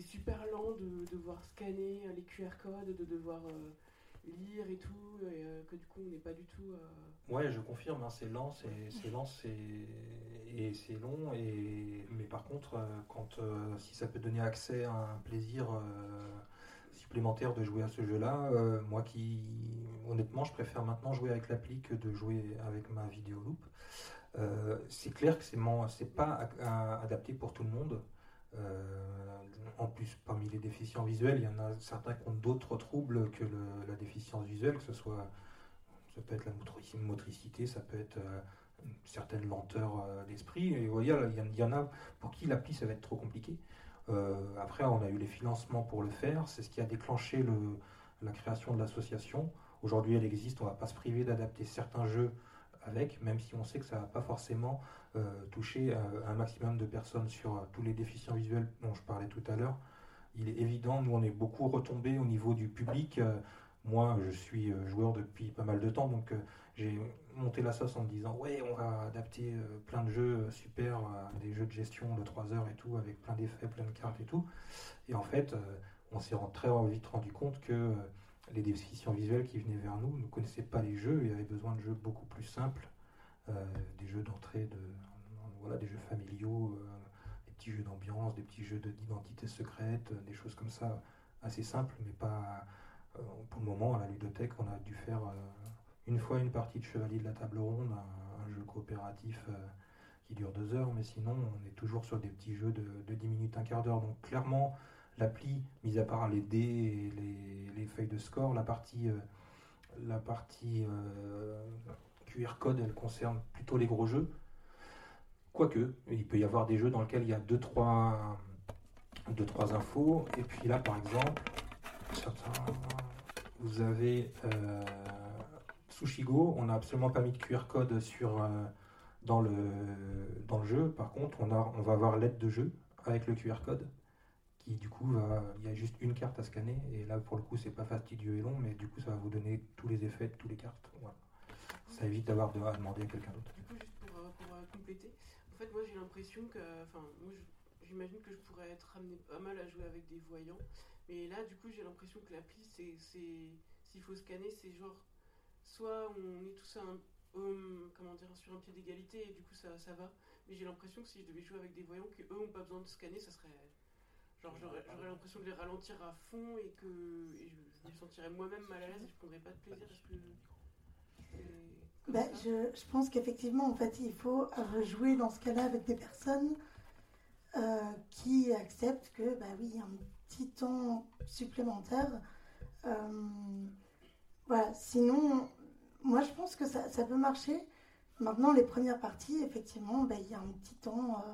super lent de devoir scanner les QR codes, de devoir euh, lire et tout, et que du coup on n'est pas du tout.
Ouais, je confirme, hein, c'est lent, c'est lent, et c'est long, et mais par contre, quand si ça peut donner accès à un plaisir supplémentaire de jouer à ce jeu-là. Euh, moi qui, honnêtement, je préfère maintenant jouer avec l'appli que de jouer avec ma vidéo loop. Euh, c'est clair que c'est pas adapté pour tout le monde. Euh, en plus, parmi les déficients visuels, il y en a certains qui ont d'autres troubles que la déficience visuelle, que ce soit, ça peut être la motricité, ça peut être une certaine lenteur d'esprit. Et vous voyez, il y en a pour qui l'appli ça va être trop compliqué. Euh, après, on a eu les financements pour le faire. C'est ce qui a déclenché le, la création de l'association. Aujourd'hui, elle existe. On ne va pas se priver d'adapter certains jeux avec, même si on sait que ça ne va pas forcément euh, toucher euh, un maximum de personnes sur tous les déficients visuels dont je parlais tout à l'heure. Il est évident, nous on est beaucoup retombé au niveau du public. Moi, je suis euh, joueur depuis pas mal de temps, donc euh, j'ai monté la sauce en me disant ouais, on va adapter euh, plein de jeux super, des jeux de gestion de 3 heures et tout, avec plein d'effets, plein de cartes et tout. Et en fait, on s'est très vite rendu compte que les déficients visuels qui venaient vers nous ne connaissaient pas les jeux et avaient besoin de jeux beaucoup plus simples, des jeux d'entrée, de, voilà, des jeux familiaux, des petits jeux d'ambiance, des petits jeux d'identité secrète, des choses comme ça assez simples, mais pas pour le moment à la ludothèque, on a dû faire une fois une partie de Chevalier de la Table Ronde, un, jeu coopératif qui dure deux heures, mais sinon on est toujours sur des petits jeux de, de 10 minutes, un quart d'heure. Donc clairement, l'appli, mis à part les dés et les, feuilles de score, la partie, euh, la partie euh, QR code, elle concerne plutôt les gros jeux. Quoique, il peut y avoir des jeux dans lesquels il y a 2-3 deux, trois infos. Et puis là, par exemple, vous avez euh, Sushigo, on n'a absolument pas mis de QR code sur, dans, le, dans le jeu. Par contre, on, a, on va avoir l'aide de jeu avec le QR code du coup il y a juste une carte à scanner et là pour le coup c'est pas fastidieux et long mais du coup ça va vous donner tous les effets de toutes les cartes. Ça évite d'avoir de, à demander à quelqu'un d'autre.
Du coup juste pour, euh, euh, compléter, en fait moi j'ai l'impression que, enfin moi j'imagine que je pourrais être amené pas mal à jouer avec des voyants, mais là du coup j'ai l'impression que l'appli c'est, s'il faut scanner c'est genre soit on est tous un, comment dire, sur un pied d'égalité et du coup ça, ça va, mais j'ai l'impression que si je devais jouer avec des voyants qui eux ont pas besoin de scanner ça serait Genre, j'aurais l'impression de les ralentir à fond et que je, me sentirais moi-même mal à l'aise et je prendrais pas de plaisir parce que.
Bah, je, je, pense qu'effectivement, en fait, il faut jouer dans ce cas-là avec des personnes euh, qui acceptent que, bah oui, un petit temps supplémentaire. Euh, voilà, sinon, moi je pense que ça, peut marcher. Maintenant, les premières parties, effectivement, bah, il y a un petit temps euh,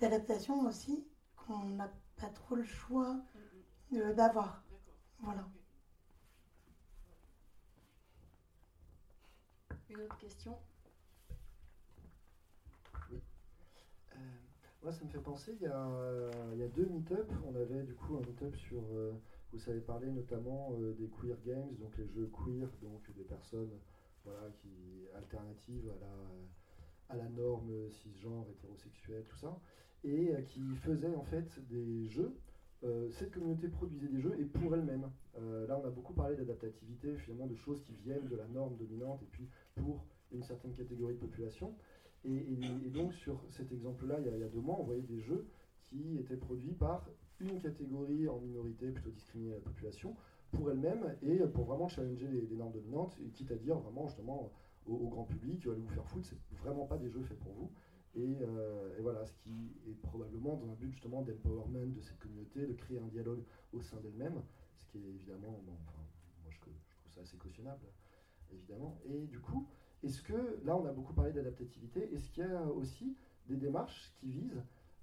d'adaptation aussi qu'on n'a pas trop le choix d'avoir. Voilà.
Une autre question
Oui. Euh, moi, ça me fait penser, il y a, il y a deux meet-up. On avait du coup un meet-up sur. Euh, vous savez parler notamment euh, des queer games, donc les jeux queer, donc des personnes voilà, qui alternatives à la, norme cisgenre, hétérosexuelle, tout ça et euh, qui faisait en fait des jeux. Euh, cette communauté produisait des jeux et pour elle-même. Euh, là, on a beaucoup parlé d'adaptativité, finalement, de choses qui viennent de la norme dominante et puis pour une certaine catégorie de population. Et, donc, sur cet exemple-là, il, y a deux mois, on voyait des jeux qui étaient produits par une catégorie en minorité, plutôt discriminée à la population, pour elle-même et pour vraiment challenger les, normes dominantes, et quitte à dire vraiment justement au, grand public, allez vous faire foutre, c'est vraiment pas des jeux faits pour vous. Euh, et, voilà, ce qui est probablement dans un but justement d'empowerment de cette communauté, de créer un dialogue au sein d'elle-même, ce qui est évidemment, moi je, trouve ça assez cautionnable, évidemment. Et du coup, est-ce que, là on a beaucoup parlé d'adaptativité, est-ce qu'il y a aussi des démarches qui visent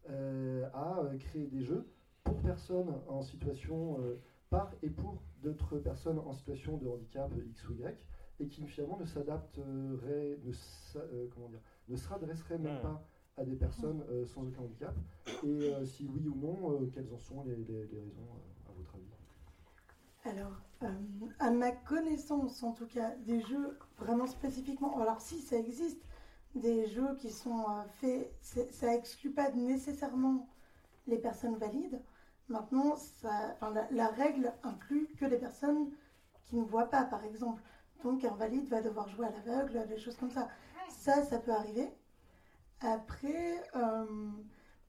euh, à euh, créer des jeux pour personnes en situation, par et pour d'autres personnes en situation de handicap X ou Y, et qui finalement ne s'adapteraient, ne, comment dire, ne se même hmm. pas à des personnes euh, sans aucun handicap? Et euh, si oui ou non, euh, quelles en sont les, raisons
alors, à ma connaissance, en tout cas, des jeux vraiment spécifiquement, alors si ça existe, des jeux qui sont faits, ça exclut pas nécessairement les personnes valides. Maintenant, la, règle inclut que les personnes qui ne voient pas, par exemple. Donc, un valide va devoir jouer à l'aveugle, des choses comme ça. Ça, ça peut arriver. Après, euh,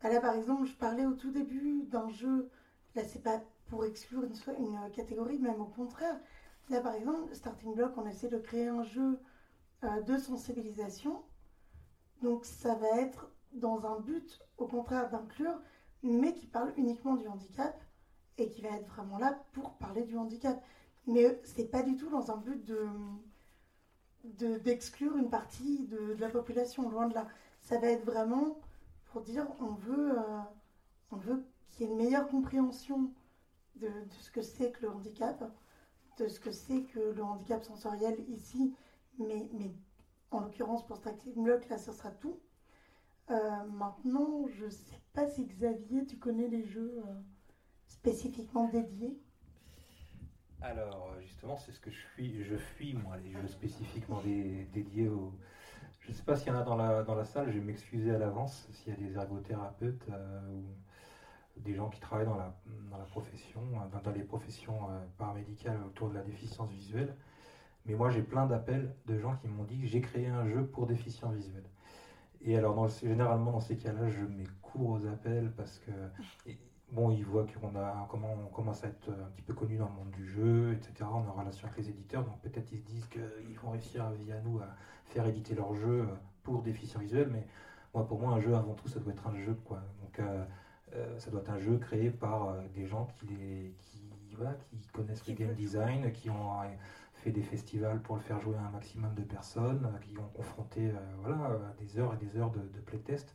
bah là par exemple, je parlais au tout début d'un jeu, là c'est pas pour exclure une, catégorie, même au contraire. Là par exemple, Starting Block, on essaie de créer un jeu euh, de sensibilisation. Donc ça va être dans un but, au contraire, d'inclure, mais qui parle uniquement du handicap et qui va être vraiment là pour parler du handicap. Mais c'est pas du tout dans un but de d'exclure une partie de, la population, loin de là. Ça va être vraiment pour dire on veut, euh, on veut qu'il y ait une meilleure compréhension de, ce que c'est que le handicap, de ce que c'est que le handicap sensoriel ici, mais, mais en l'occurrence pour Stracting Block, là, ce sera tout. Euh, maintenant, je ne sais pas si Xavier, tu connais les jeux euh, spécifiquement dédiés.
Alors, justement, c'est ce que je fuis. Je fuis, moi, les jeux spécifiquement dédiés aux. Je ne sais pas s'il y en a dans la, dans la salle, je vais m'excuser à l'avance s'il y a des ergothérapeutes euh, ou des gens qui travaillent dans la, dans la profession, dans, dans les professions paramédicales autour de la déficience visuelle. Mais moi, j'ai plein d'appels de gens qui m'ont dit j'ai créé un jeu pour déficients visuels. Et alors, généralement, dans ces cas-là, je mets court aux appels parce que, bon, ils voient qu'on a, comment on commence à être un petit peu connu dans le monde du jeu, etc. On est en relation avec les éditeurs, donc peut-être ils se disent qu'ils vont réussir via nous à faire éditer leur jeu pour déficients visuels. Mais moi, pour moi, un jeu, avant tout, ça doit être un jeu, quoi. Donc, euh, euh, ça doit être un jeu créé par euh, des gens qui, les, qui, qui connaissent le game design, qui ont fait des festivals pour le faire jouer à un maximum de personnes, qui ont confronté voilà, des heures et des heures de, playtest.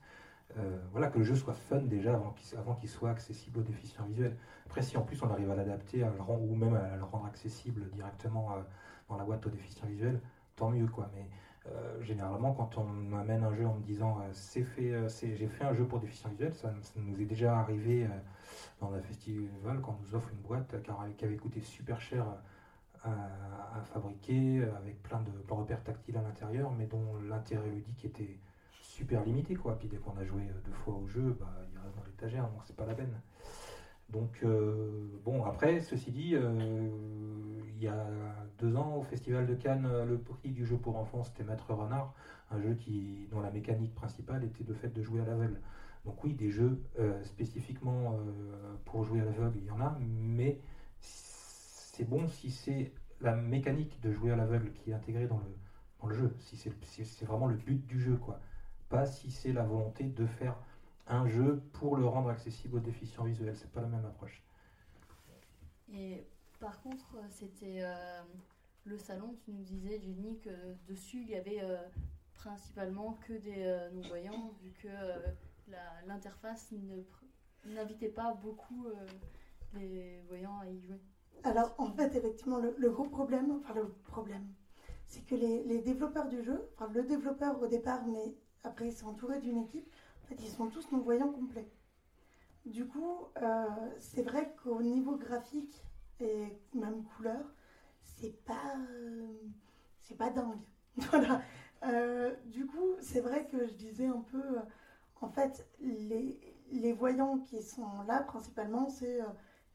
voilà, que le jeu soit fun déjà avant qu'il avant qu'il soit accessible aux déficients visuels. Après, si en plus on arrive à l'adapter, à le rendre, ou même à le rendre accessible directement dans la boîte aux déficients visuels, tant mieux quoi. Mais euh, généralement, quand on m'amène un jeu en me disant euh, c'est fait, euh, j'ai fait un jeu pour déficients visuels, ça, nous est déjà arrivé dans un festival quand on nous offre une boîte qui avait coûté super cher à, fabriquer, avec plein de, repères tactiles à l'intérieur, mais dont l'intérêt ludique était super limité. Quoi. Puis dès qu'on a joué deux fois au jeu, bah, il reste dans l'étagère, donc c'est pas la peine. Donc, bon, après, ceci dit, il y a deux ans au Festival de Cannes, le prix du jeu pour enfants, c'était Maître Renard, un jeu qui, dont la mécanique principale était le fait de jouer à l'aveugle. Donc oui, des jeux euh, spécifiquement euh, pour jouer à l'aveugle, il y en a, mais c'est bon si c'est la mécanique de jouer à l'aveugle qui est intégrée dans le jeu, si c'est vraiment le but du jeu, quoi. Pas si c'est la volonté de faire un jeu pour le rendre accessible aux déficients visuels, c'est pas la même approche.
Et par contre, c'était euh, le salon, tu nous disais, Jenny, que dessus, il y avait euh, principalement que des euh, non-voyants, vu que l'interface n'invitait pas beaucoup les voyants à y jouer.
Alors, en fait, effectivement, le, gros problème, enfin le problème, c'est que les, développeurs du jeu, enfin le développeur au départ, mais après il s'est entouré d'une équipe, ils sont tous non-voyants complets. Du coup, c'est vrai qu'au niveau graphique, et même couleur, c'est pas, c'est pas dingue. voilà. Euh, du coup, c'est vrai que je disais un peu, en fait, les, les voyants qui sont là, principalement, c'est euh,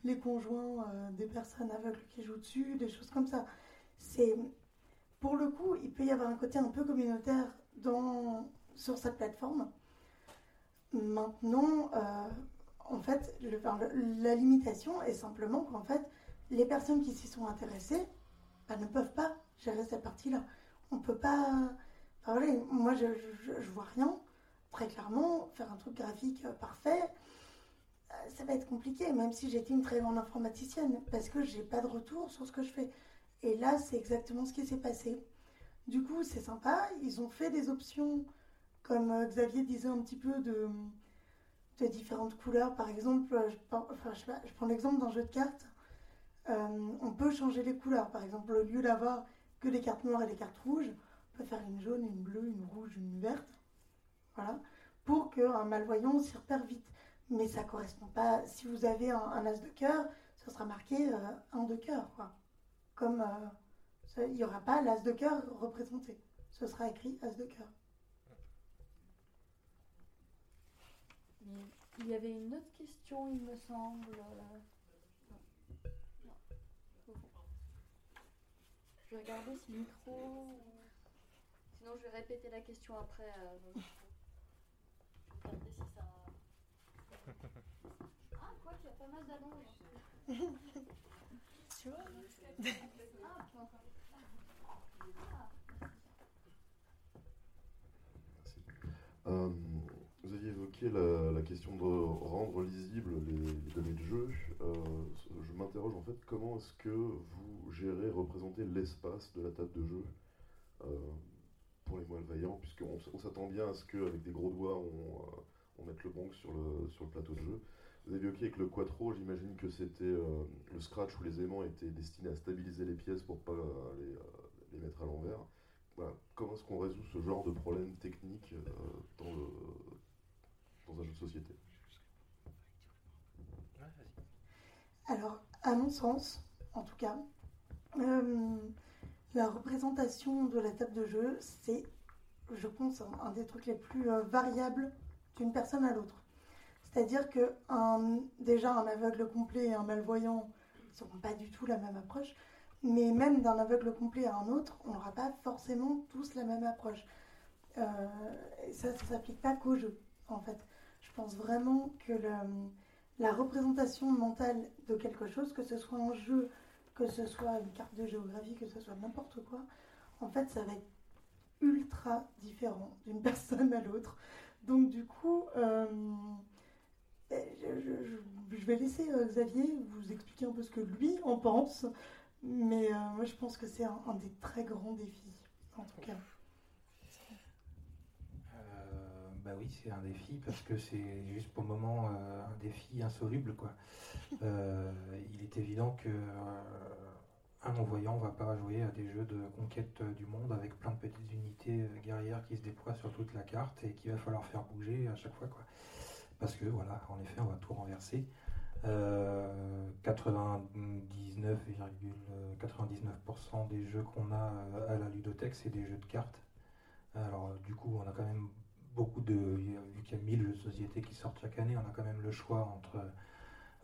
les conjoints euh, des personnes aveugles qui jouent dessus, des choses comme ça. C'est, pour le coup, il peut y avoir un côté un peu communautaire sur cette plateforme. Maintenant, en fait, la limitation est simplement qu'en fait, les personnes qui s'y sont intéressées bah, ne peuvent pas gérer cette partie-là. On peut pas. moi, je, je, vois rien. Très clairement, faire un truc graphique euh, parfait, euh, ça va être compliqué, même si j'étais une très grande informaticienne, parce que j'ai pas de retour sur ce que je fais. Et là, c'est exactement ce qui s'est passé. Du coup, c'est sympa. Ils ont fait des options, comme euh, Xavier disait un petit peu, de, différentes couleurs. Par exemple, je, enfin, je, prends l'exemple d'un jeu de cartes euh, on peut changer les couleurs. Par exemple, au lieu d'avoir que les cartes noires et les cartes rouges, on peut faire une jaune, une bleue, une rouge, une verte. Voilà. Pour qu'un malvoyant s'y repère vite. Mais ça correspond pas. Si vous avez un, as de cœur, ce sera marqué euh, un de cœur. Comme euh, il n'y aura pas l'as de cœur représenté. Ce sera écrit as de cœur.
Il y avait une autre question, il me semble. Je vais regarder si le micro. Sinon, je vais répéter la question après. Euh, je vais regarder si ça. Ah, quoi qu'il y a pas mal d'allonges. tu vois Ah,
Merci. Euh, aviez la, question de rendre lisibles les, données de jeu. Euh, je m'interroge en fait comment est-ce que vous gérez, représenter l'espace de la table de jeu euh, pour les malveillants, puisqu'on on, s'attend bien à ce qu'avec des gros doigts on, euh, mette le banc sur le, sur le plateau de jeu. Vous avez évoqué avec le quattro, j'imagine que c'était le scratch ou les aimants étaient destinés à stabiliser les pièces pour pas les, les mettre à l'envers. Comment est-ce qu'on résout ce genre de problème technique dans le, dans un jeu de société
Alors, à mon sens, en tout cas, euh, la représentation de la table de jeu, c'est, je pense, un, des trucs les plus euh, variables d'une personne à l'autre. C'est-à-dire que un, déjà un aveugle complet et un malvoyant ne seront pas du tout la même approche, mais même d'un aveugle complet à un autre, on n'aura pas forcément tous la même approche. Euh, ça ne s'applique pas qu'au jeu, en fait. Je pense vraiment que le, la représentation mentale de quelque chose, que ce soit un jeu, que ce soit une carte de géographie, que ce soit n'importe quoi, en fait, ça va être ultra différent d'une personne à l'autre. Donc du coup, euh, je, vais laisser euh, Xavier vous expliquer un peu ce que lui en pense, mais euh, moi je pense que c'est un, des très grands défis, en tout cas.
Bah oui, c'est un défi parce que c'est juste pour le moment un défi insoluble. Quoi. il est évident que un non-voyant ne va pas jouer à des jeux de conquête du monde avec plein de petites unités guerrières qui se déploient sur toute la carte et qu'il va falloir faire bouger à chaque fois. Quoi parce que voilà, en effet, on va tout renverser. 99,99% euh, des jeux qu'on a euh, à la ludothèque, c'est des jeux de cartes. Alors, du coup, on a quand même beaucoup de. Vu qu'il y a 1000 jeux de société qui sortent chaque année, on a quand même le choix entre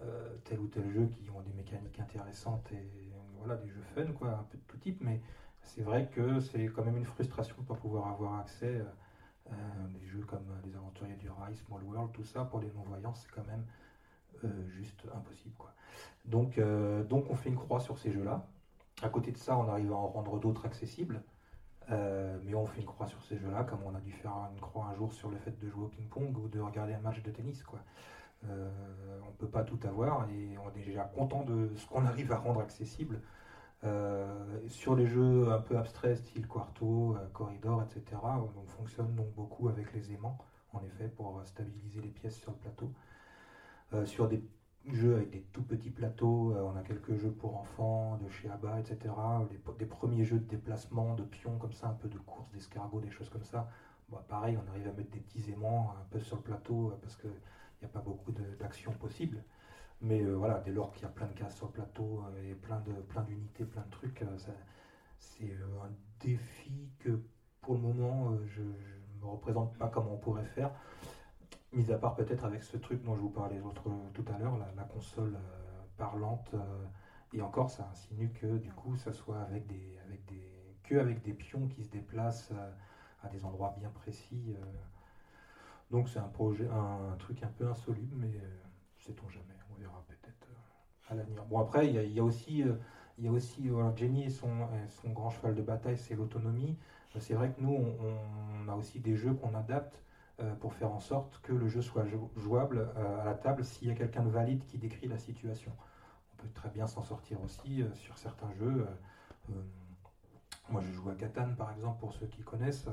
euh, tel ou tel jeu qui ont des mécaniques intéressantes et voilà, des jeux fun, quoi, un peu de tout type. Mais c'est vrai que c'est quand même une frustration de ne pas pouvoir avoir accès euh, des jeux comme Les Aventuriers du Rail, Small World, tout ça, pour les non-voyants, c'est quand même euh, juste impossible. Quoi. Donc, donc on fait une croix sur ces jeux-là. À côté de ça, on arrive à en rendre d'autres accessibles. Mais on fait une croix sur ces jeux-là, comme on a dû faire une croix un jour sur le fait de jouer au ping-pong ou de regarder un match de tennis. Quoi. on ne peut pas tout avoir et on est déjà content de ce qu'on arrive à rendre accessible. Euh, sur les jeux un peu abstraits, style Quarto, euh, Corridor, etc., on fonctionne donc beaucoup avec les aimants, en effet, pour stabiliser les pièces sur le plateau. Euh, sur des jeux avec des tout petits plateaux, on a quelques jeux pour enfants, de chez ABBA, etc., des premiers jeux de déplacement, de pions, comme ça, un peu de course, d'escargot, des choses comme ça. Bah, pareil, on arrive à mettre des petits aimants un peu sur le plateau, parce qu'il n'y a pas beaucoup d'actions possibles. Mais euh, voilà, dès lors qu'il y a plein de cases sur le plateau euh, et plein de plein d'unités, plein de trucs, euh, c'est un défi que pour le moment je ne me représente pas comment on pourrait faire. Mis à part peut-être avec ce truc dont je vous parlais tout à l'heure, la, console parlante. et encore, ça insinue que du coup, ça soit avec des, avec des, que avec des pions qui se déplacent à des endroits bien précis. donc c'est un projet, un, truc un peu insoluble, mais sait-on jamais on verra peut-être euh, à l'avenir. Bon, après, il y, a aussi, euh, il y a aussi Jenny et son, son grand cheval de bataille, c'est l'autonomie. Euh, c'est vrai que nous, on, a aussi des jeux qu'on adapte pour faire en sorte que le jeu soit jouable à la table s'il y a quelqu'un de valide qui décrit la situation. On peut très bien s'en sortir aussi sur certains jeux. moi, je joue à Catan, par exemple, pour ceux qui connaissent.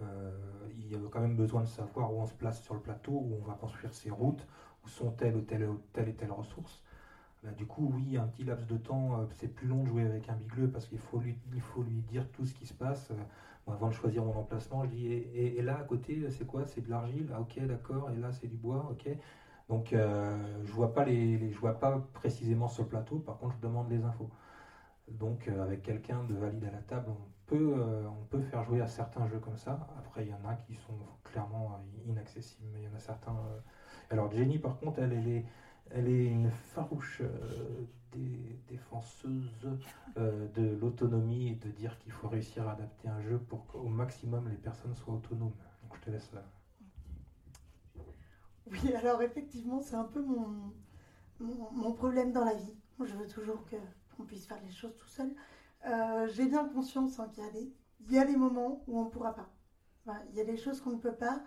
il y a quand même besoin de savoir où on se place sur le plateau, où on va construire ses routes, où sont telle ou telle, telle et telle ressource. Bah, du coup, oui, un petit laps de temps, euh, c'est plus long de jouer avec un bigleux parce qu'il faut lui, il faut lui dire tout ce qui se passe. Euh, avant de choisir mon emplacement, je dis et, là à côté, c'est quoi? C'est de l'argile? Ah, ok, d'accord. Et là, c'est du bois, ok. Donc, euh, je vois pas les, je vois pas précisément le plateau. Par contre, je demande les infos. Donc, avec quelqu'un de valide à la table, on peut, on peut faire jouer à certains jeux comme ça. Après, il y en a qui sont clairement inaccessibles, mais il y en a certains alors Jenny, par contre, elle, est, elle est une farouche euh, défenseuse euh, de l'autonomie et de dire qu'il faut réussir à adapter un jeu pour qu'au maximum les personnes soient autonomes. Donc je te laisse là.
Oui, alors effectivement, c'est un peu mon, mon, problème dans la vie. Je veux toujours qu'on puisse faire les choses tout seul. Euh, j'ai bien conscience hein, qu'il y, y a des moments où on ne pourra pas. il y a des choses qu'on ne peut pas.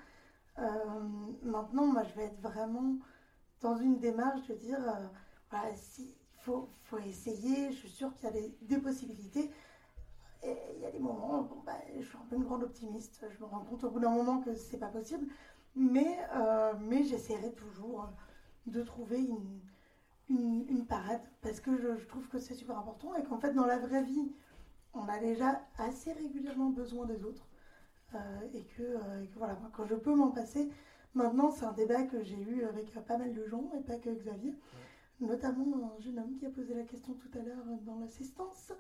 Maintenant, moi, je vais être vraiment dans une démarche de dire, euh, voilà, si, faut, essayer, je suis sûre qu'il y a des, possibilités. Et il y a des moments, bon, bah, je suis un peu une grande optimiste, je me rends compte au bout d'un moment que c'est pas possible, mais, euh, mais j'essaierai toujours de trouver une, parade, parce que je, trouve que c'est super important et qu'en fait, dans la vraie vie, on a déjà assez régulièrement besoin des autres. Euh, et, que, euh, voilà, quand je peux m'en passer, maintenant c'est un débat que j'ai eu avec pas mal de gens et pas que Xavier, notamment un jeune homme qui a posé la question tout à l'heure dans l'assistance,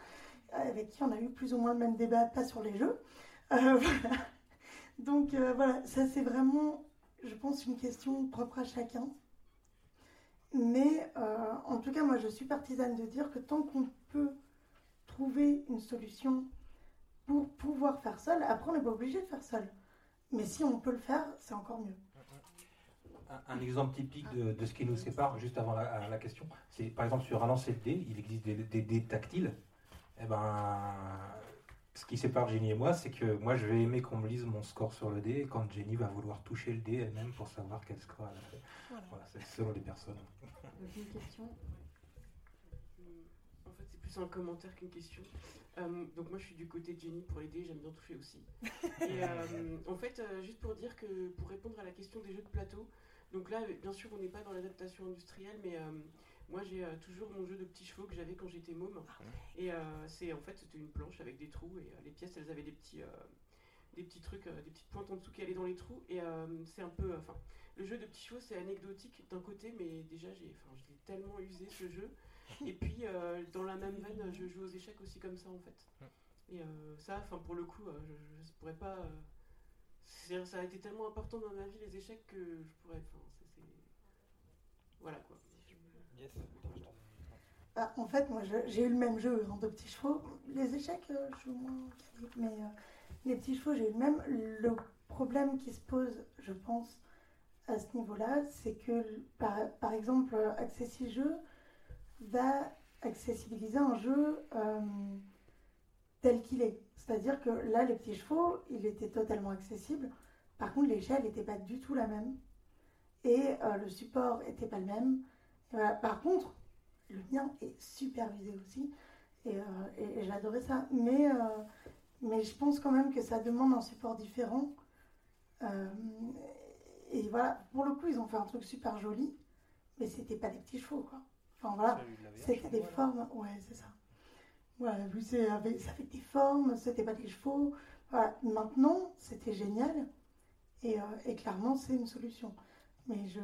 avec qui on a eu plus ou moins le même débat, pas sur les jeux. Euh, Donc voilà, ça c'est vraiment, je pense, une question propre à chacun. Mais en tout cas, moi, je suis partisane de dire que tant qu'on peut trouver une solution pour pouvoir faire seul, après, on n'est pas obligé de faire seul. Mais si on peut le faire, c'est encore mieux.
Un, exemple typique de, ce qui nous sépare, juste avant la, question, c'est par exemple sur un lancer de dés, il existe des, dés tactiles. Eh ben, ce qui sépare Jenny et moi, c'est que moi je vais aimer qu'on me lise mon score sur le dé, et quand Jenny va vouloir toucher le dé elle-même pour savoir quel score elle a fait. Voilà, c'est selon les personnes.
Une question
En fait, c'est plus un commentaire qu'une question. Euh, donc moi je suis du côté de Jenny pour l'aider, j'aime bien toucher aussi. Et euh, en fait, euh, juste pour dire que pour répondre à la question des jeux de plateau, donc là bien sûr on n'est pas dans l'adaptation industrielle, mais moi j'ai toujours mon jeu de petits chevaux que j'avais quand j'étais môme. Et c'est en fait c'était une planche avec des trous et les pièces elles avaient des petits des petits trucs, des petites pointes en dessous qui allaient dans les trous. Et c'est un peu, enfin, le jeu de petits chevaux c'est anecdotique d'un côté, mais déjà j'ai, enfin, je l'ai tellement usé ce jeu et puis, euh, dans la même veine, je joue aux échecs aussi comme ça, en fait. Et euh, ça, enfin, pour le coup, euh, je, ne pourrais pas. Ça a été tellement important dans ma vie, les échecs, que je pourrais. Enfin, c'est. Voilà quoi.
Ah, en fait, moi, j'ai eu le même jeu en deux petits chevaux. Les échecs, je suis moins mais les petits chevaux, j'ai eu le même. Le problème qui se pose, je pense, à ce niveau-là, c'est que, par, par exemple, Accessi Jeux, va accessibiliser un jeu euh, tel qu'il est. C'est-à-dire que là, les petits chevaux, il était totalement accessible. Par contre, l'échelle n'était pas du tout la même. Et euh, le support n'était pas le même. Par contre, le mien est supervisé aussi. Et, euh, j'adorais ça. Mais, mais je pense quand même que ça demande un support différent. et voilà, pour le coup, ils ont fait un truc super joli. Mais c'était pas des petits chevaux, quoi. Enfin voilà, c'était des formes, ouais, c'est ça. C'est avec, ça fait des formes, c'était pas des chevaux. Voilà. Maintenant, c'était génial. Et, euh, et clairement, c'est une solution. Mais je,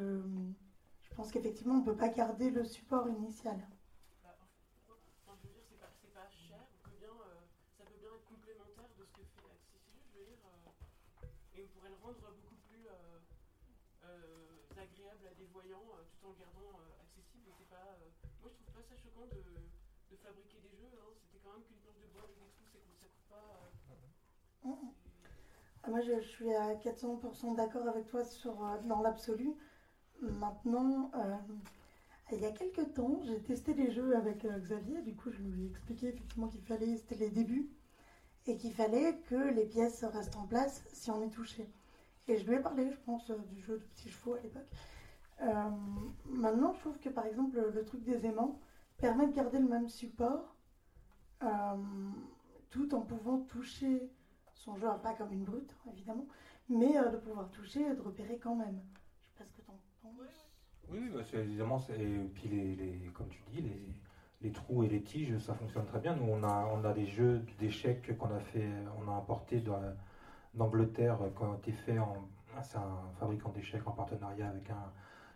je pense qu'effectivement, on ne peut pas garder le support initial.
Bah, enfin, je veux dire, c'est pas, pas, cher, bien, euh, ça peut bien être complémentaire de ce que fait Accessible, euh, et on pourrait le rendre beaucoup plus agréable à des voyants tout en le gardant pas, euh, moi, je trouve pas ça choquant de, de fabriquer des jeux. Hein. C'était quand même qu'une planche de bois avec des trous, ça coûte pas. Euh,
ah, moi, je, suis à 400% d'accord avec toi sur, euh, dans l'absolu. Maintenant, il y a quelques temps, j'ai testé les jeux avec Xavier. Du coup, je lui ai expliqué effectivement qu'il fallait, c'était les débuts, et qu'il fallait que les pièces restent en place si on est touché. Et je lui ai parlé, je pense, du jeu de petits chevaux à l'époque. Euh, maintenant, je trouve que par exemple, le, truc des aimants permet de garder le même support euh, tout en pouvant toucher son jeu, pas comme une brute, évidemment, mais euh, de pouvoir toucher et de repérer quand même. Je sais pas ce que tu en penses.
Oui, oui bah, évidemment, et puis les, comme tu dis, les, les, trous et les tiges, ça fonctionne très bien. Nous, on a, on a des jeux d'échecs qu'on a fait, on a importé d'Angleterre, qui ont été faits en. C'est un fabricant d'échecs en partenariat avec un,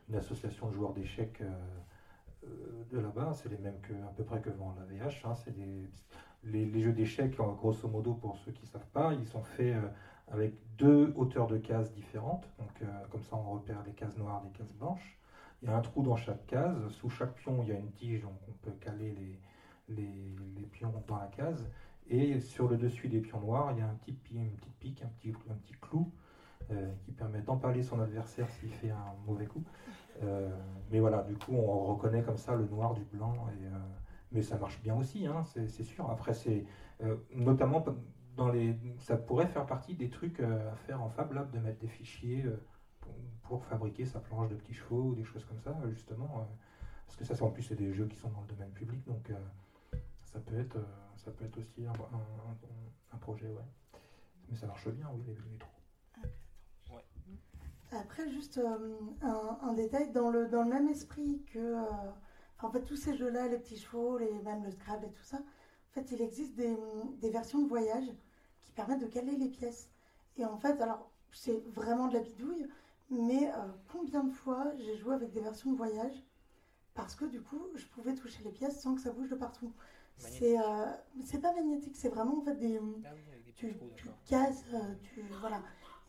une association de joueurs d'échecs euh, euh, de là-bas. C'est les mêmes que, à peu près que vend la VH. Hein. C'est les, jeux d'échecs, grosso modo, pour ceux qui ne savent pas, ils sont faits euh, avec deux hauteurs de cases différentes. Donc, comme ça, on repère les cases noires des cases blanches. Il y a un trou dans chaque case. Sous chaque pion, il y a une tige, donc on peut caler les, les, pions dans la case. Et sur le dessus des pions noirs, il y a un petit, une pique, un petit, un petit clou euh, qui permet d'empaler son adversaire s'il fait un mauvais coup. Euh, mais voilà, du coup, on reconnaît comme ça le noir du blanc. Euh, mais ça marche bien aussi, hein, c'est sûr. Après, c'est notamment dans les, ça pourrait faire partie des trucs à faire en Fab Lab de mettre des fichiers pour, fabriquer sa planche de petits chevaux ou des choses comme ça, justement. parce que ça, en plus, c'est des jeux qui sont dans le domaine public, donc ça peut être, ça peut être aussi un, projet, ouais. Mais ça marche bien, oui, les, les trous.
Après, juste euh, un, détail, dans le, dans le même esprit que euh, en fait, tous ces jeux-là, les petits chevaux, les, même le Scrabble et tout ça, en fait, il existe des, des, versions de voyage qui permettent de caler les pièces. Et en fait, alors, c'est vraiment de la bidouille, mais euh, combien de fois j'ai joué avec des versions de voyage parce que du coup, je pouvais toucher les pièces sans que ça bouge de partout. C'est c'est pas magnétique, c'est vraiment en fait des. Ah tu, casses, tu. Voilà.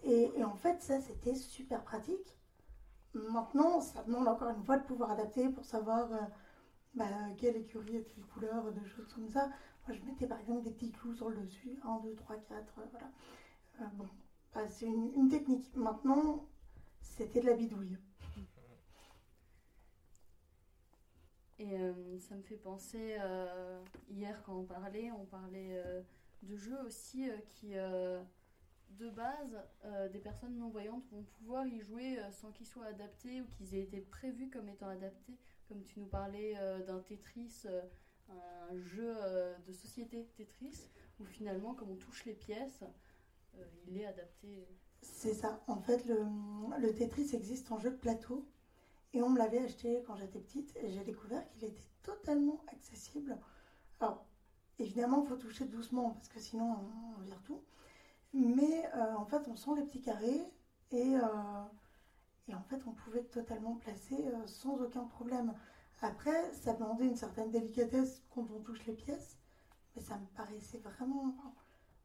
Et, en fait, ça, c'était super pratique. Maintenant, ça demande encore une fois de pouvoir adapter pour savoir euh, bah, quelle écurie, est quelle couleur, des choses comme ça. Moi, je mettais par exemple des petits clous sur le dessus, 1, 2, 3, 4, voilà. Euh, bon, bah, c'est une, technique. Maintenant, c'était de la bidouille.
Et euh, ça me fait penser, euh, hier quand on parlait, on parlait de jeux aussi qui, de base, des personnes non-voyantes vont pouvoir y jouer sans qu'ils soient adaptés ou qu'ils aient été prévus comme étant adaptés. Comme tu nous parlais euh, d'un Tetris, euh, un jeu euh, de société Tetris, où finalement, comme on touche les pièces, il est adapté.
C'est ça. En fait, le, Tetris existe en jeu de plateau. Et on me l'avait acheté quand j'étais petite. Et j'ai découvert qu'il était totalement accessible. Alors, évidemment, il faut toucher doucement parce que sinon, on, vire tout. Mais en fait, on sent les petits carrés. Et, et en fait, on pouvait totalement placer euh, sans aucun problème. Après, ça demandait une certaine délicatesse quand on touche les pièces. Mais ça me paraissait vraiment. En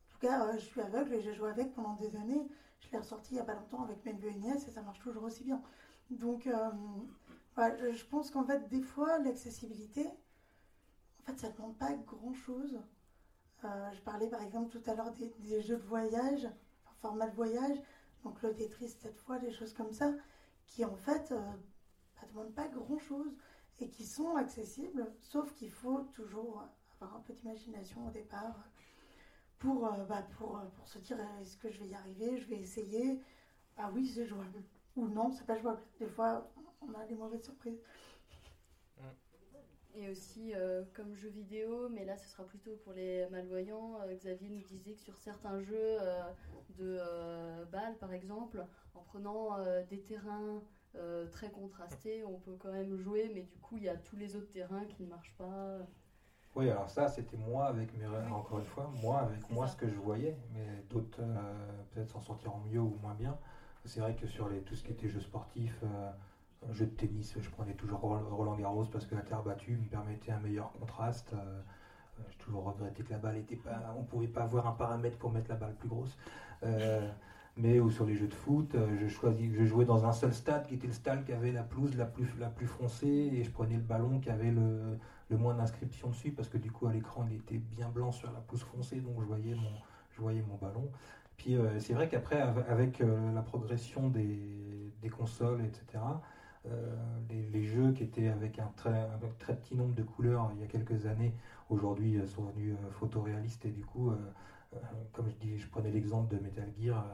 tout cas, euh, je suis aveugle et j'ai joué avec pendant des années. Je l'ai ressorti il n'y a pas longtemps avec mes et nièces et ça marche toujours aussi bien. Donc, euh, je pense qu'en fait, des fois, l'accessibilité, en fait, ça ne demande pas grand-chose. Je parlais par exemple tout à l'heure des, des jeux de voyage, enfin, format de voyage, donc le Tetris cette fois, des choses comme ça, qui en fait ne demandent pas grand-chose et qui sont accessibles, sauf qu'il faut toujours avoir un peu d'imagination au départ pour, euh, bah, euh, pour se dire euh, est-ce que je vais y arriver, je vais essayer? Ah oui, c'est jouable. Ou non, c'est pas jouable. Des fois, on a des mauvaises surprises.
Et aussi euh, comme jeu vidéo, mais là ce sera plutôt pour les malvoyants. euh, Xavier nous disait que sur certains jeux euh, de balles par exemple, en prenant des terrains très contrastés, on peut quand même jouer, mais du coup il y a tous les autres terrains qui ne marchent pas.
Oui, alors ça, c'était moi avec mes rêves, encore une fois, moi avec moi
ça.
ce que je voyais, mais d'autres peut-être s'en sortiront mieux ou moins bien. C'est vrai que sur les, tout ce qui était jeux sportifs, euh, jeux de tennis, je prenais toujours Roland Garros parce que la terre battue me permettait un meilleur contraste. Euh, euh, J'ai toujours regretté que la balle était pas, on pouvait pas avoir un paramètre pour mettre la balle plus grosse. Euh, mais ou sur les jeux de foot, je je jouais dans un seul stade qui était le stade qui avait la pelouse la plus la plus foncée et je prenais le ballon qui avait le le moins d'inscriptions dessus parce que du coup à l'écran il était bien blanc sur la pelouse foncée donc je voyais mon, je voyais mon ballon. Puis c'est vrai qu'après av- avec la progression des, des consoles etc. euh, les, jeux qui étaient avec un très, petit nombre de couleurs il y a quelques années aujourd'hui euh, sont devenus euh, photoréalistes et du coup comme je dis je prenais l'exemple de Metal Gear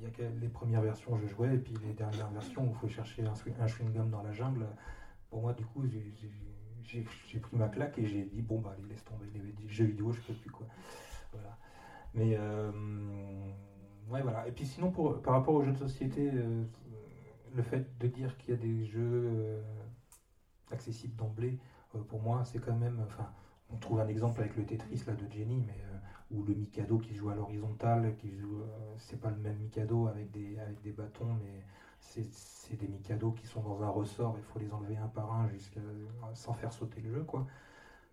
il y a les premières versions je jouais et puis les dernières versions où il faut chercher un, un chewing-gum dans la jungle pour moi, du coup, j'ai- pris ma claque et j'ai dit bon bah allez laisse tomber les jeux vidéo, je peux plus quoi. Voilà. Mais euh, ouais voilà. Et puis sinon par rapport aux jeux de société, euh, le fait de dire qu'il y a des jeux euh, accessibles d'emblée, euh, pour moi c'est quand même, enfin on trouve un exemple avec le Tetris là de Jenny, mais euh, ou le Mikado qui joue à l'horizontale, qui joue, c'est pas le même Mikado avec des avec des bâtons, mais c'est des Mikado qui sont dans un ressort, il faut les enlever un par un jusqu'à sans faire sauter le jeu, quoi.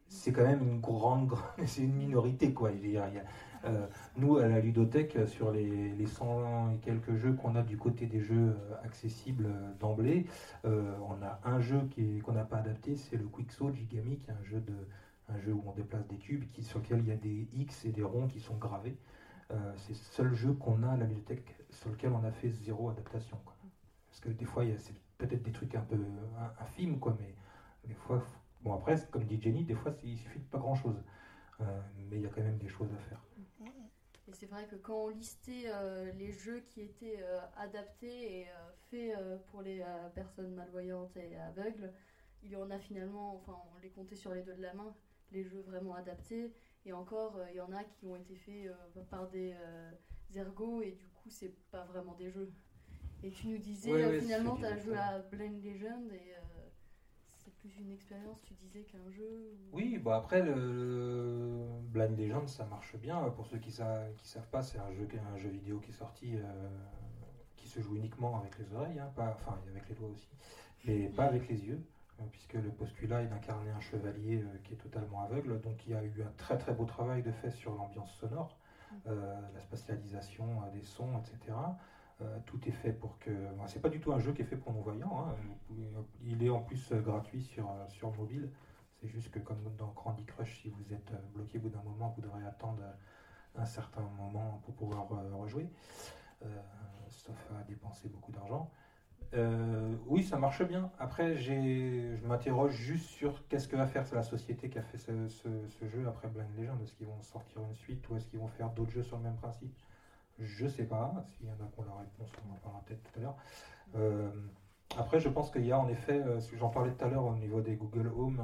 C'est quand même une grande, grande c'est une minorité, quoi. Il y a- nous, à la ludothèque, sur les, les 100 et quelques jeux qu'on a du côté des jeux euh, accessibles euh, d'emblée, euh, on a un jeu qu'on n'a pas adapté, c'est le Quicksaw Gigami, qui est un jeu, où on déplace des cubes, qui, sur lequel il y a des X et des ronds qui sont gravés. Euh, c'est le seul jeu qu'on a à la bibliothèque sur lequel on a fait zéro adaptation. Parce que des fois, c'est peut-être des trucs un peu in- infimes, mais des fois, bon après, comme dit Jenny, des fois, il suffit de pas grand-chose. Euh, mais il y a quand même des choses à faire.
Et c'est vrai que quand on listait euh, les jeux qui étaient euh, adaptés et euh, faits pour les personnes malvoyantes et aveugles, il y en a finalement, enfin on les comptait sur les doigts de la main, les jeux vraiment adaptés. Et encore, il y en a qui ont été faits par des ergots et du coup, c'est pas vraiment des jeux. Et tu nous disais,
Ouais, ouais,
finalement, tu as joué à Blind Legend et plus une expérience, tu disais, qu'un jeu. ou-
Oui, bon après, le, Blind Legend, ça marche bien. Pour ceux qui ne qui savent pas, c'est un jeu, un jeu vidéo qui est sorti, euh, qui se joue uniquement avec les oreilles, hein, pas, enfin avec les doigts aussi, mais pas avec les yeux, euh, puisque le postulat est d'incarner un chevalier euh, qui est totalement aveugle. Donc il y a eu un très très beau travail de fait sur l'ambiance sonore, euh, la spatialisation des sons, etc. tout est fait pour que. c'est pas du tout un jeu qui est fait pour non-voyants. Hein. Il est en plus gratuit sur, sur mobile. C'est juste que, comme dans Candy Crush, si vous êtes bloqué au bout d'un moment, vous devrez attendre un certain moment pour pouvoir rejouer. sauf à dépenser beaucoup d'argent. Euh, oui, ça marche bien. Après, je m'interroge juste sur qu'est-ce que va faire la société qui a fait ce, jeu après Blind Legend. Est-ce qu'ils vont sortir une suite ou est-ce qu'ils vont faire d'autres jeux sur le même principe? Je sais pas. S'il y en a qui ont la réponse, on en parlera peut-être tout à l'heure. Euh, après, je pense qu'il y a en effet, euh, j'en parlais tout à l'heure au niveau des Google Home,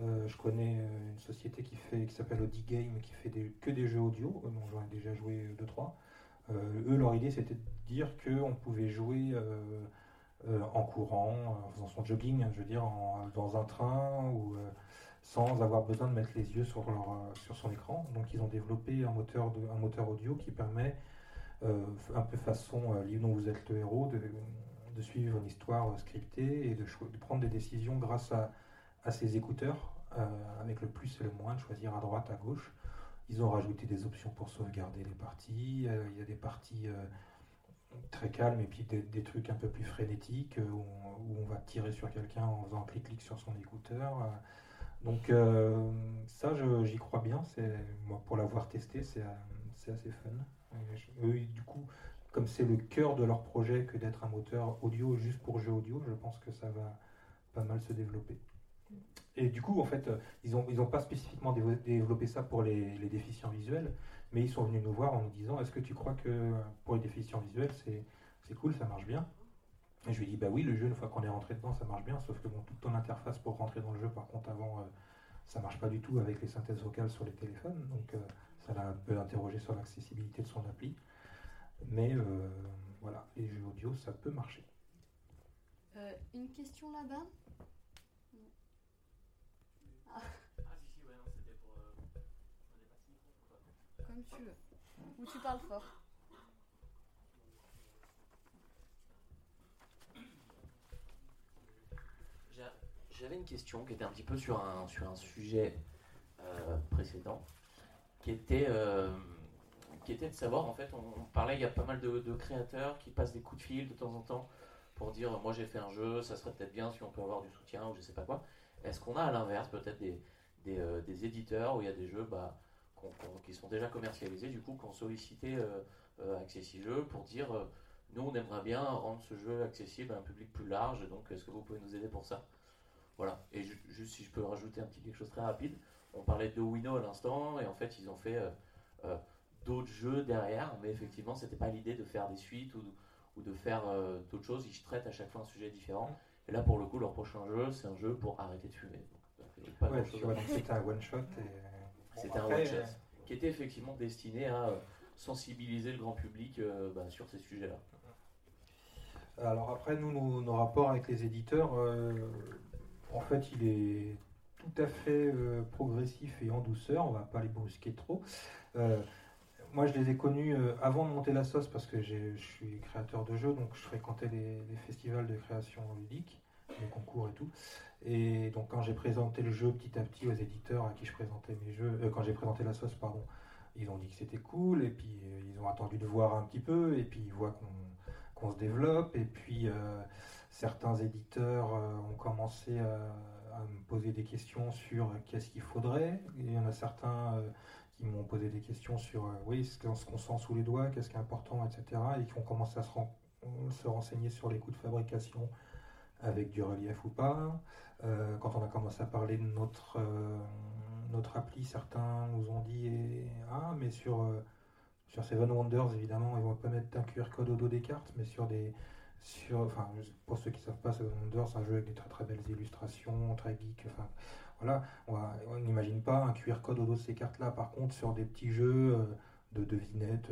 je connais une société qui fait, qui s'appelle Audi Game, qui fait que des jeux audio. Bon, j'en ai déjà joué 2-3. eux, leur idée, c'était de dire qu'on pouvait jouer euh, en courant, en faisant son jogging, je veux dire, dans un train ou euh, sans avoir besoin de mettre les yeux sur, leur, euh, sur son écran. Donc ils ont développé un moteur, un moteur audio qui permet, un peu façon livre dont vous êtes le héros, de, suivre une histoire scriptée et de, prendre des décisions grâce à, ces écouteurs, avec le plus et le moins, de choisir à droite, à gauche. Ils ont rajouté des options pour sauvegarder les parties. il y a des parties très calme et puis des, trucs un peu plus frénétiques euh, où on, va tirer sur quelqu'un en faisant un clic-clic sur son écouteur. Euh. Donc euh, ça, j'y crois bien. Moi pour l'avoir testé, c'est assez fun. Eux, du coup, comme c'est le cœur de leur projet que d'être un moteur audio juste pour jeu audio, je pense que ça va pas mal se développer. Et du coup, en fait, ils n'ont ont pas spécifiquement développé ça pour les, déficients visuels, mais ils sont venus nous voir en nous disant Est-ce que tu crois que pour les déficients visuels, c'est cool, ça marche bien? Et je lui ai dit Bah oui, le jeu, une fois qu'on est rentré dedans, ça marche bien, sauf que bon, toute ton interface pour rentrer dans le jeu, par contre, avant, euh, ça marche pas du tout avec les synthèses vocales sur les téléphones. Euh, ça l'a un peu interrogé sur l'accessibilité de son appli. Mais euh, voilà, les jeux audio, ça peut marcher.
une question là-bas? Comme tu veux. Ou tu parles fort.
J'avais une question qui était un petit peu sur un, sur un sujet euh, précédent, qui était, euh, qui était de savoir, en fait, on, parlait, il y a pas mal de, créateurs qui passent des coups de fil de temps en temps pour dire, moi j'ai fait un jeu, ça serait peut-être bien si on peut avoir du soutien ou je sais pas quoi. Est-ce qu'on a à l'inverse peut-être des, des, euh, éditeurs où il y a des jeux, bah, qui sont déjà commercialisés, du coup, qui ont sollicité euh, euh pour dire nous, on aimerait bien rendre ce jeu accessible à un public plus large, donc est-ce que vous pouvez nous aider pour ça? Voilà. Et juste si je peux rajouter un petit quelque chose très rapide, on parlait de Wino à l'instant, et en fait, ils ont fait euh, d'autres jeux derrière, mais effectivement, c'était pas l'idée de faire des suites ou, ou de faire d'autres choses. Ils traitent à chaque fois un sujet différent. Et là, pour le coup, leur prochain jeu, c'est un jeu pour arrêter de fumer.
Ouais, c'est un one shot et
c'était un one-shot euh, qui était effectivement destiné à euh, sensibiliser le grand public euh, bah, sur ces sujets-là.
Alors après, nous, nos, rapports avec les éditeurs, en fait, il est tout à fait progressif et en douceur. On va pas les brusquer trop. moi, je les ai connus avant de monter la sauce parce que je suis créateur de jeux, donc je fréquentais les, festivals de création ludique, les concours et tout. Et donc quand j'ai présenté le jeu petit à petit aux éditeurs à qui je présentais mes jeux, euh, quand j'ai présenté la sauce, pardon, ils ont dit que c'était cool, et puis euh, ils ont attendu de voir un petit peu, et puis ils voient qu'on se développe, et puis euh, certains éditeurs ont commencé à, me poser des questions sur qu'est-ce qu'il faudrait, il y en a certains qui m'ont posé des questions sur oui, ce qu'on sent sous les doigts, qu'est-ce qui est important, etc., et qui ont commencé à se, se renseigner sur les coûts de fabrication avec du relief ou pas. Euh, quand on a commencé à parler de notre, euh, notre appli, certains nous ont dit Ah, mais sur, euh, sur Seven Wonders, évidemment, ils vont pas mettre un QR code au dos des cartes, mais sur des. Sur, enfin, pour ceux qui ne savent pas, Seven Wonders, c'est un jeu avec des très très belles illustrations, très geek. Enfin, voilà, on n'imagine pas un QR code au dos de ces cartes-là. Par contre, sur des petits jeux de devinettes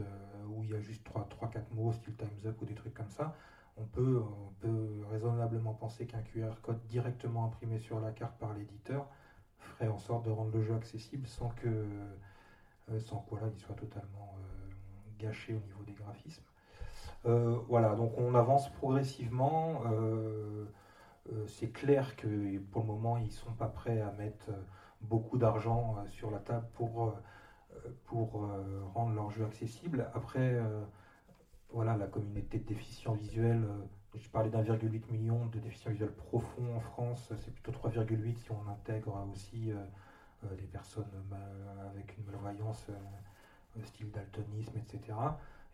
où il y a juste 3-4 mots, style Time's Up ou des trucs comme ça, on peut, on peut raisonnablement penser qu'un QR code directement imprimé sur la carte par l'éditeur ferait en sorte de rendre le jeu accessible sans que, euh, sans quoi là, il soit totalement euh, gâché au niveau des graphismes. Euh, voilà, donc on avance progressivement. c'est clair que pour le moment, ils ne sont pas prêts à mettre beaucoup d'argent sur la table pour, pour rendre leur jeu accessible. Après, voilà, la communauté de déficients visuels, je parlais d'1,8 million de déficients visuels profonds en France, c'est plutôt 3,8 si on intègre aussi les personnes avec une malvoyance style daltonisme, etc.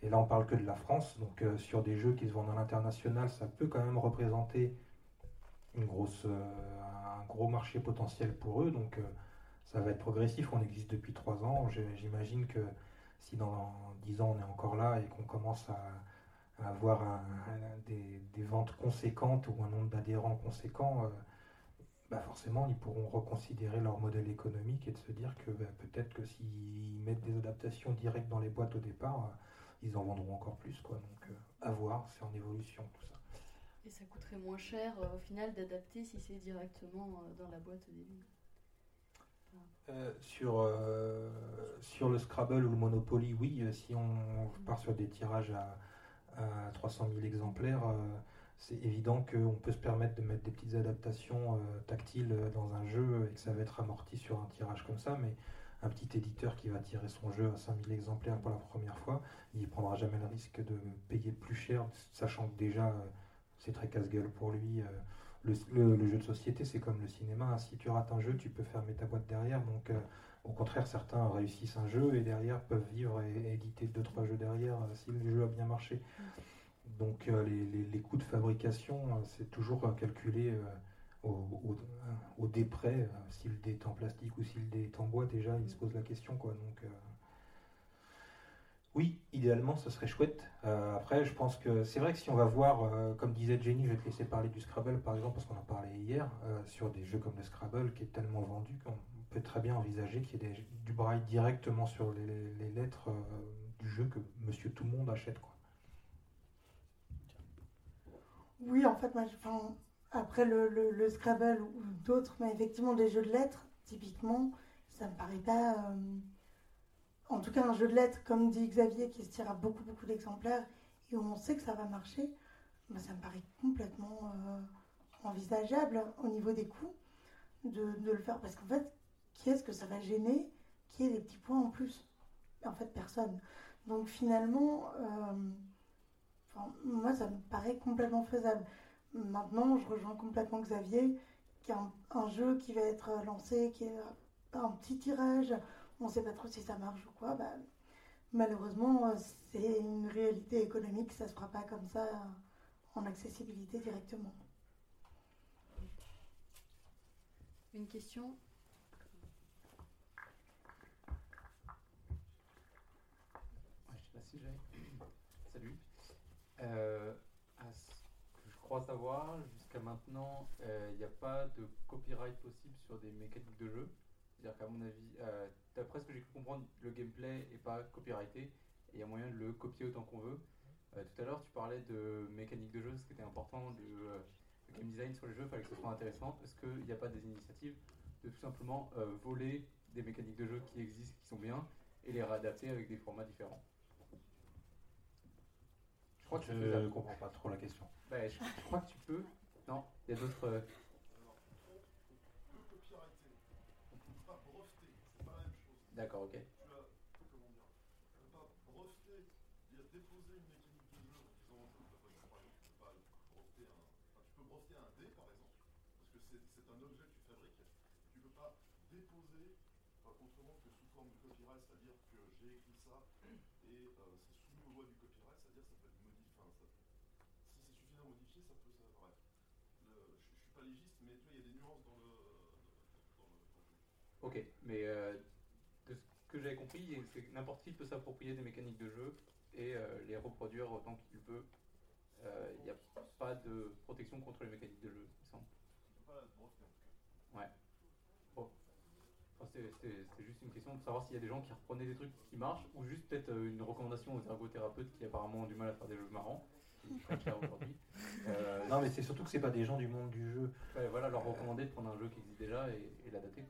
Et là, on parle que de la France. Donc, sur des jeux qui se vendent à l'international, ça peut quand même représenter une grosse, un gros marché potentiel pour eux. Donc, ça va être progressif. On existe depuis trois ans. J'imagine que si dans dix ans on est encore là et qu'on commence à, avoir des, ventes conséquentes ou un nombre d'adhérents conséquent, euh, bah forcément ils pourront reconsidérer leur modèle économique et de se dire que bah, peut-être que s'ils mettent des adaptations directes dans les boîtes au départ, euh, ils en vendront encore plus. Quoi. Donc euh, à voir, c'est en évolution tout ça.
Et ça coûterait moins cher au final d'adapter si c'est directement dans la boîte au début.
Euh, sur, euh, sur le Scrabble ou le Monopoly, oui, euh, si on part sur des tirages à, 300 000 exemplaires, c'est évident qu'on peut se permettre de mettre des petites adaptations tactiles dans un jeu et que ça va être amorti sur un tirage comme ça, mais un petit éditeur qui va tirer son jeu à 5000 exemplaires pour la première fois, il ne prendra jamais le risque de payer plus cher, sachant que déjà c'est très casse-gueule pour lui le, jeu de société, c'est comme le cinéma. Si tu rates un jeu, tu peux fermer ta boîte derrière. Donc, euh, au contraire, certains réussissent un jeu et derrière peuvent vivre et, éditer deux trois jeux derrière euh, si le jeu a bien marché. Donc, euh, les, coûts de fabrication, c'est toujours calculé au, au, dé près. si le dé est en plastique ou si le dé est en bois, déjà, il se pose la question. Quoi. Donc, oui, idéalement, ce serait chouette. Euh, après, je pense que c'est vrai que si on va voir, euh, comme disait Jenny, je vais te laisser parler du Scrabble par exemple, parce qu'on en parlait hier, euh, sur des jeux comme le Scrabble qui est tellement vendu qu'on peut très bien envisager qu'il y ait du braille directement sur les, lettres du jeu que monsieur tout le monde achète. Quoi.
Oui, en fait, moi, après le, Scrabble ou d'autres, mais effectivement, des jeux de lettres, typiquement, ça me paraît pas en tout cas un jeu de lettres, comme dit Xavier, qui se tire à beaucoup, beaucoup d'exemplaires, et où on sait que ça va marcher, bah, ça me paraît complètement euh, envisageable au niveau des coûts de, le faire. Parce qu'en fait, qui est-ce que ça va gêner Qui ait des petits points en plus? En fait, personne. Donc finalement, euh, moi, ça me paraît complètement faisable. Maintenant, je rejoins complètement Xavier, qui a un jeu qui va être lancé, qui est un petit tirage on ne sait pas trop si ça marche ou quoi, bah, malheureusement, c'est une réalité économique, ça ne se fera pas comme ça en accessibilité directement.
Une question?
Je sais pas si j'ai. Salut. Euh, crois savoir, jusqu'à maintenant, euh, il n'y a pas de copyright possible sur des mécaniques de jeu. C'est-à-dire qu'à mon avis, euh, d'après ce que j'ai pu comprendre, le gameplay n'est pas copyrighté et il y a moyen de le copier autant qu'on veut. Euh, tout à l'heure, tu parlais de mécanique de jeu, ce qui était important, de, euh, game design sur les jeux, il fallait que ce soit intéressant. Est-ce qu'il n'y a pas des initiatives de tout simplement voler des mécaniques de jeu qui existent, qui sont bien, et les réadapter avec des formats différents?
Je crois que je ne comprends pas trop la question.
Bah, je, je, crois que tu peux. Non, il y a d'autres. D'accord, ok.
Tu as, comment dire, tu peux pas breveter, déposer une mécanique de jeu en disant, par exemple, tu peux pas breveter un, enfin, tu peux breveter un dé, par exemple, parce que c'est un objet que tu fabriques, tu peux pas déposer autrement que sous forme de copyright, c'est-à-dire que j'ai écrit ça et euh, c'est sous le loi du copyright, c'est-à-dire ça peut être modifié, enfin, ça, si c'est suffisamment modifié, ça peut, ça, bref. Le, je, je suis pas légiste, mais tu vois, il y a des nuances dans le, dans le, dans le jeu.
Ok, mais euh, que j'avais compris, c'est que n'importe qui peut s'approprier des mécaniques de jeu et euh, les reproduire autant qu'il peut. Il euh, n'y a pas de protection contre les mécaniques de jeu, il me semble. Ouais. Bon. c'est juste une question de savoir s'il y a des gens qui reprenaient des trucs qui marchent ou juste peut-être une recommandation aux ergothérapeutes qui apparemment ont du mal à faire des jeux marrants.
non mais c'est surtout que c'est pas des gens du monde du jeu.
Ouais, voilà, leur recommander de prendre un jeu qui existe déjà et, et l'adapter.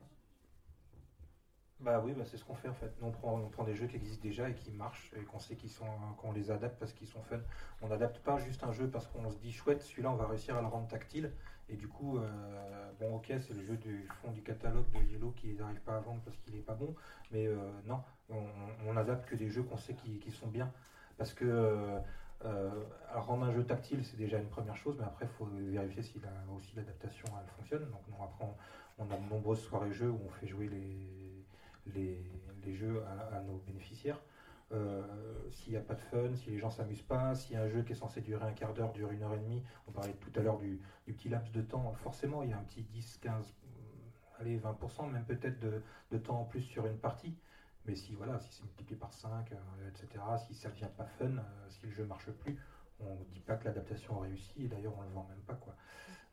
Bah oui, bah c'est ce qu'on fait en fait. on prend, on prend des jeux qui existent déjà et qui marchent et qu'on sait qu'ils sont, qu'on les adapte parce qu'ils sont fun. On n'adapte pas juste un jeu parce qu'on se dit chouette, celui-là on va réussir à le rendre tactile. Et du coup, euh, bon ok, c'est le jeu du fond du catalogue de Yellow qui n'arrive pas à vendre parce qu'il n'est pas bon. Mais euh, non, on, on, adapte que des jeux qu'on sait qui, qui, sont bien. Parce que alors rendre un jeu tactile, c'est déjà une première chose, mais après, il faut vérifier si aussi l'adaptation fonctionne. Donc non, après, on, a de nombreuses soirées jeux où on fait jouer les, jeux à, nos bénéficiaires. s'il n'y a pas de fun, si les gens s'amusent pas, a un jeu qui est censé durer un quart d'heure, dure une heure et demie, on parlait tout à l'heure du, du, petit laps de temps, forcément il y a un petit 10, 15, allez, 20%, même peut-être de, temps en plus sur une partie. Mais si voilà, si c'est multiplié par 5, euh, etc., si ça devient pas fun, euh, si le jeu marche plus, on ne dit pas que l'adaptation a réussi, et d'ailleurs on ne le vend même pas.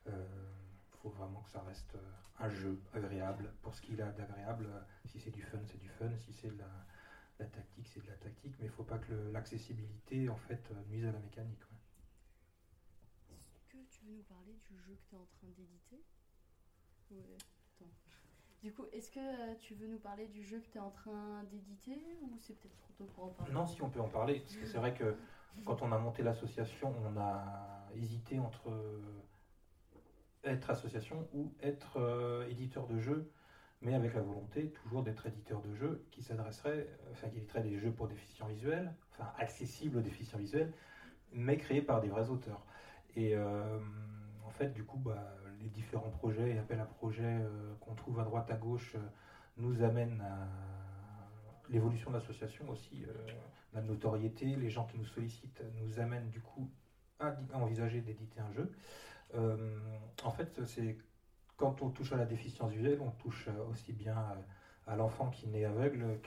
Il euh, faut vraiment que ça reste un jeu agréable pour ce qu'il a d'agréable. Si c'est du fun, c'est du fun. Si c'est de la, tactique, c'est de la tactique. Mais il ne faut pas que l'accessibilité en fait nuise à la mécanique.
Est-ce que tu veux nous parler du jeu que tu es en train d'éditer? Du coup, est-ce que euh, tu veux nous parler du jeu que tu es en train d'éditer ou c'est peut-être trop tôt pour en parler?
Non, si on peut en parler, parce que c'est vrai que quand on a monté l'association, on a hésité entre être association ou être euh, éditeur de jeux, mais avec la volonté toujours d'être éditeur de jeux qui s'adresserait, enfin qui éditerait des jeux pour déficients visuels, enfin accessibles aux déficients visuels, mais créés par des vrais auteurs. Et euh, en fait, du coup, bah, différents projets et appels à projets euh, qu'on trouve à droite à gauche euh, nous amènent à l'évolution de l'association aussi, euh, la notoriété, les gens qui nous sollicitent nous amènent du coup à, envisager d'éditer un jeu. en fait, c'est quand on touche à la déficience visuelle, on touche aussi bien à, l'enfant qui naît aveugle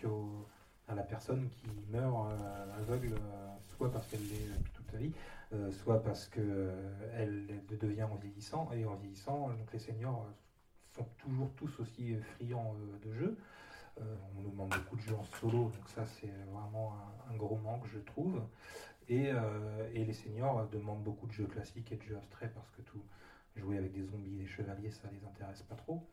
qu'à la personne qui meurt aveugle, soit parce qu'elle l'est toute sa vie, euh, soit parce qu'elle euh, devient en vieillissant, et en vieillissant, donc les seniors sont toujours tous aussi friands euh, de jeux. on nous demande beaucoup de jeux en solo, donc ça c'est vraiment un, gros manque, je trouve. Et, et, les seniors demandent beaucoup de jeux classiques et de jeux abstraits parce que tout jouer avec des zombies et des chevaliers, ça les intéresse pas trop.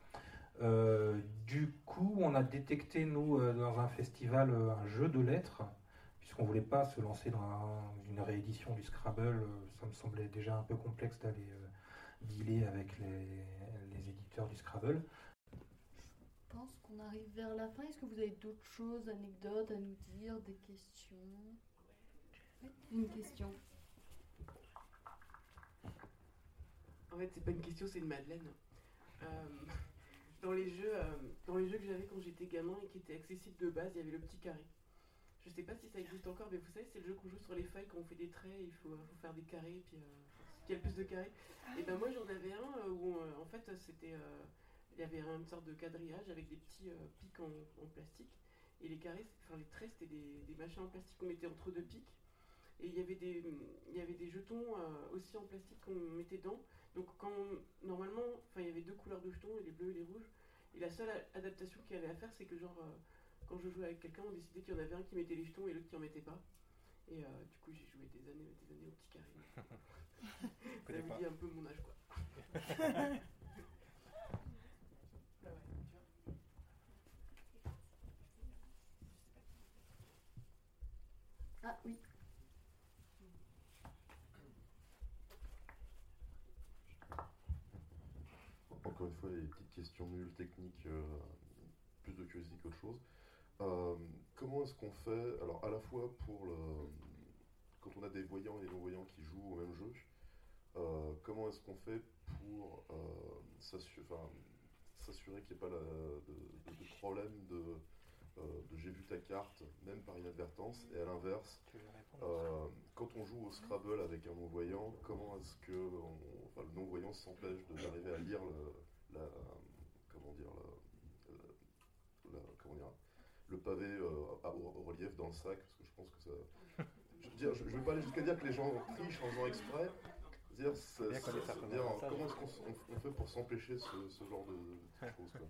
Du coup, on a détecté, nous, dans un festival, un jeu de lettres puisqu'on voulait pas se lancer dans une réédition du Scrabble, euh, ça me semblait déjà un peu complexe d'aller euh, dealer avec les, éditeurs du Scrabble.
Je pense qu'on arrive vers la fin. Est-ce que vous avez d'autres choses, anecdotes à nous dire, des questions? Une question.
En fait, c'est pas une question, c'est une Madeleine. Euh, dans les jeux, dans les jeux que j'avais quand j'étais gamin et qui étaient accessibles de base, il y avait le petit carré. Je sais pas si ça existe encore, mais vous savez, c'est le jeu qu'on joue sur les feuilles quand on fait des traits, il faut, faire des carrés, puis euh, y a le plus de carrés. Et ben moi j'en avais un euh, où euh, en fait c'était, il y avait une sorte de quadrillage avec des petits pics en, plastique. Et les carrés, enfin les traits, c'était des, machins en plastique qu'on mettait entre deux pics. Et il y avait des, il y avait des jetons aussi en plastique qu'on mettait dedans. Donc quand normalement, enfin il y avait deux couleurs de jetons, les bleus et les rouges. Et la seule adaptation qu'il y avait à faire, c'est que genre quand je jouais avec quelqu'un, on décidait qu'il y en avait un qui mettait les jetons et l'autre qui en mettait pas. Et euh, du coup, j'ai joué des années, des années au petit carré. Ça vous dit un peu mon âge, quoi.
ah oui.
Encore une fois, nulles techniques. Euh, plus de curiosité qu'autre chose. Euh, comment est-ce qu'on fait, alors à la fois pour le, quand on a des voyants et des non-voyants qui jouent au même jeu, euh, comment est-ce qu'on fait pour euh, s'assurer qu'il n'y ait pas de, problème de, j'ai vu ta carte, même par inadvertance, et à l'inverse, quand on joue au Scrabble avec un non-voyant, comment est-ce que le non-voyant s'empêche d'arriver à lire la, comment dire, le pavé euh, au, relief dans le sac, parce que je pense que ça. Je ne vais pas aller jusqu'à dire que les gens trichent en faisant exprès. Dire, comment est-ce qu'on fait pour s'empêcher ce, genre de, choses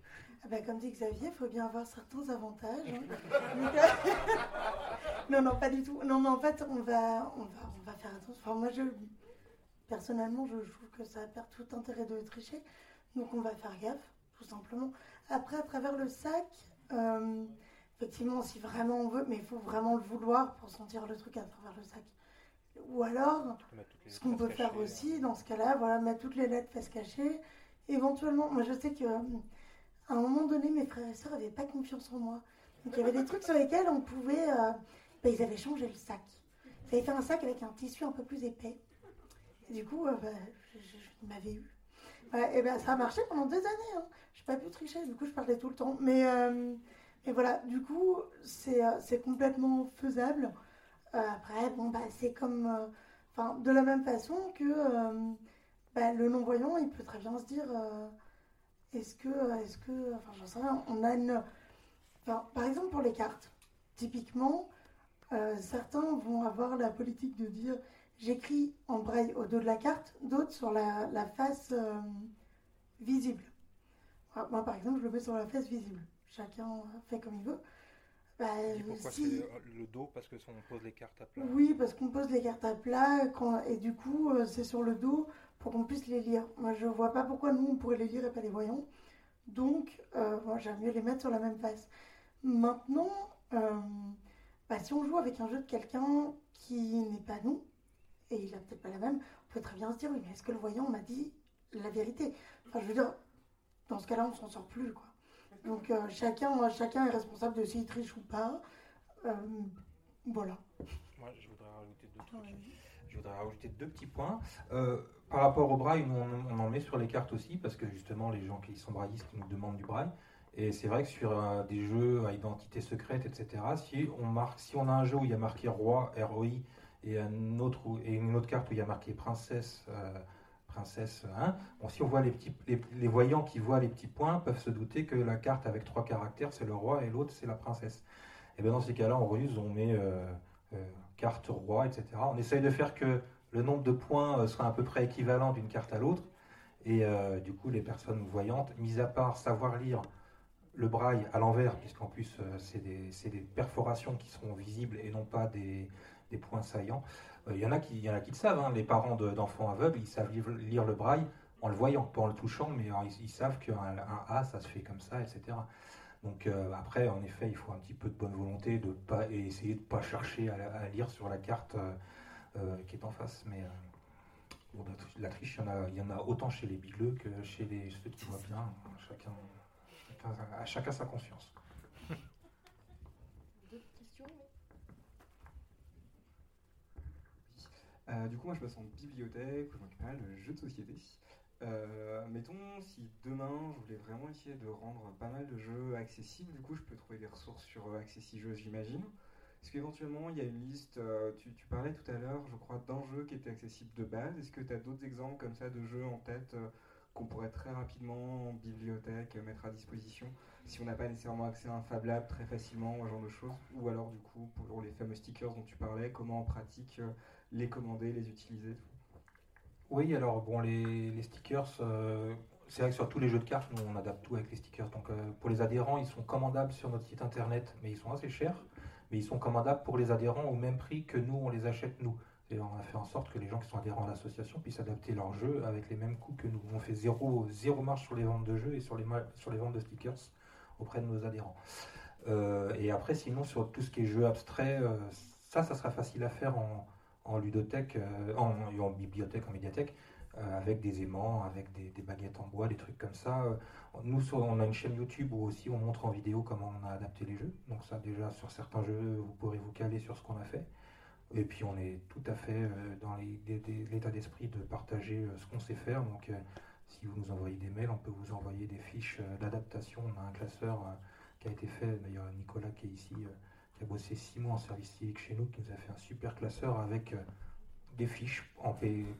ah bah, Comme dit Xavier, il faut bien avoir certains avantages. Hein. non, non, pas du tout. Non, mais en fait, on va, on va, on va faire attention. Enfin, moi, je, personnellement, je, trouve que ça perd tout intérêt de tricher. Donc, on va faire gaffe, tout simplement. Après, à travers le sac, euh, effectivement, si vraiment on veut, mais il faut vraiment le vouloir pour sentir le truc à travers le sac. Ou alors, ce qu'on peut faire aussi, dans ce cas-là, voilà, mettre toutes les lettres fesses cachées. Éventuellement, moi je sais que euh, à un moment donné, mes frères et sœurs n'avaient pas confiance en moi. Donc il y avait des trucs sur lesquels on pouvait. Euh, bah, ils avaient changé le sac. J'avais fait un sac avec un tissu un peu plus épais. Et du coup, bah, je, m'avais eu. Et ben, ça a marché pendant des années. Hein. Je n'ai pas pu tricher, du coup, je parlais tout le temps. Mais, mais voilà, du coup, c'est complètement faisable. après, bon, bah, c'est comme. Enfin, de la même façon que bah, le non-voyant, il peut très bien se dire est-ce que, est-ce que, enfin, j'en sais rien, on a une. par exemple, pour les cartes, typiquement, euh, certains vont avoir la politique de dire j'écris en braille au dos de la carte, d'autres sur la, face euh, visible. moi, par exemple, je le mets sur la face visible. Chacun fait comme il veut.
Bah, et pourquoi c'est le dos? Parce que on pose les cartes à plat
Oui, parce qu'on pose les cartes à plat et du coup, euh, c'est sur le dos pour qu'on puisse les lire. Moi, je vois pas pourquoi nous, on pourrait les lire et pas les voyants. Donc, euh, j'aime mieux les mettre sur la même face. Maintenant, euh, bah, si on joue avec un jeu de quelqu'un qui n'est pas nous, et il a peut-être pas la même, on peut très bien se dire, oui, mais est-ce que le voyant m'a dit la vérité? Enfin, je veux dire, dans ce cas-là, on s'en sort plus, quoi. Donc, euh, chacun, chacun est responsable de s'il triche ou pas. voilà.
Moi, je voudrais rajouter deux trucs. Je voudrais rajouter deux petits points. Par rapport au braille, on, en met sur les cartes aussi, parce que justement, les gens qui sont braillistes nous demandent du braille. Et c'est vrai que sur euh, des jeux à identité secrète, etc., si on, marque, si on a un jeu où il y a marqué roi, ROI, et, une autre carte où il y a marqué princesse, euh, princesse 1, bon, si on voit les, petits, les, voyants qui voient les petits points peuvent se douter que la carte avec trois caractères, c'est le roi, et l'autre, c'est la princesse. Et bien dans ces cas-là, on ruse, on met euh, carte roi, etc. On essaye de faire que le nombre de points euh, sera à peu près équivalent d'une carte à l'autre. Et euh, du coup, les personnes voyantes, mis à part savoir lire le braille à l'envers, puisqu'en plus, euh, c'est des, perforations qui seront visibles et non pas des, points saillants. Il y, en a qui, y en a qui le savent, hein. les parents d'enfants aveugles, ils savent lire, le braille en le voyant, pas en le touchant, mais ils, savent qu'un A, ça se fait comme ça, etc. Donc après, en effet, il faut un petit peu de bonne volonté de pas et essayer de ne pas chercher à, lire sur la carte euh, qui est en face. Mais euh, la triche, il y, en a, il y en a autant chez les bigleux que chez les, ceux qui voient bien. Chacun, à chacun sa conscience.
D'autres questions
euh, du coup, moi je passe en bibliothèque ou dans jeu de société. mettons, si demain je voulais vraiment essayer de rendre pas mal de jeux accessibles, du coup je peux trouver des ressources sur Accessijeux, j'imagine. Est-ce qu'éventuellement il y a une liste, euh, tu, parlais tout à l'heure, je crois, d'enjeux qui étaient accessibles de base. Est-ce que tu as d'autres exemples comme ça de jeux en tête euh, qu'on pourrait très rapidement en bibliothèque mettre à disposition si on n'a pas nécessairement accès à un Fab Lab très facilement ou ce genre de choses? Ou alors du coup, pour les fameux stickers dont tu parlais, comment en pratique euh, les commander, les utiliser
Oui, alors bon, les, stickers, c'est vrai que sur tous les jeux de cartes, nous on adapte tout avec les stickers. Donc pour les adhérents, ils sont commandables sur notre site internet, mais ils sont assez chers mais ils sont commandables pour les adhérents au même prix que nous, on les achète nous. Et on a fait en sorte que les gens qui sont adhérents à l'association puissent adapter leurs jeux avec les mêmes coûts que nous. On fait zéro, zéro marge sur les ventes de jeux et sur les, sur les ventes de stickers auprès de nos adhérents. Euh, et après, sinon, sur tout ce qui est jeux abstraits, euh, ça, ça sera facile à faire en, en ludothèque, euh, en, bibliothèque, en médiathèque, avec des aimants, avec des, baguettes en bois, des trucs comme ça. Nous, on a une chaîne YouTube où aussi on montre en vidéo comment on a adapté les jeux. Donc ça, déjà, sur certains jeux, vous pourrez vous caler sur ce qu'on a fait. Et puis, on est tout à fait euh, dans l'état d'esprit de partager euh, ce qu'on sait faire. Donc, euh, si vous nous envoyez des mails, on peut vous envoyer des fiches d'adaptation. On a un classeur qui a été fait, d'ailleurs Nicolas qui est ici, qui a bossé six mois en service civique chez nous, qui nous a fait un super classeur avec des fiches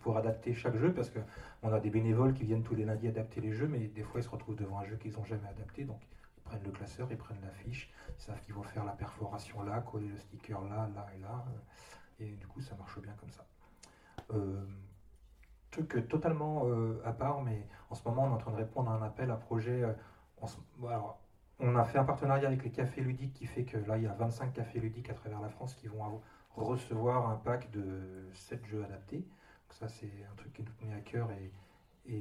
pour adapter chaque jeu parce qu'on a des bénévoles qui viennent tous les lundis adapter les jeux, mais des fois ils se retrouvent devant un jeu qu'ils n'ont jamais adapté. Donc ils prennent le classeur, ils prennent la fiche, ils savent qu'ils vont faire la perforation là, coller le sticker là, là et là. Euh, et du coup ça marche bien comme ça. Euh, truc totalement euh, à part, mais en ce moment on est en train de répondre à un appel à projet. A fait un partenariat avec les cafés ludiques qui fait que là il y a 25 cafés ludiques à travers la France qui vont recevoir un pack de 7 jeux adaptés. Donc ça, c'est un truc qui nous tenait à cœur et,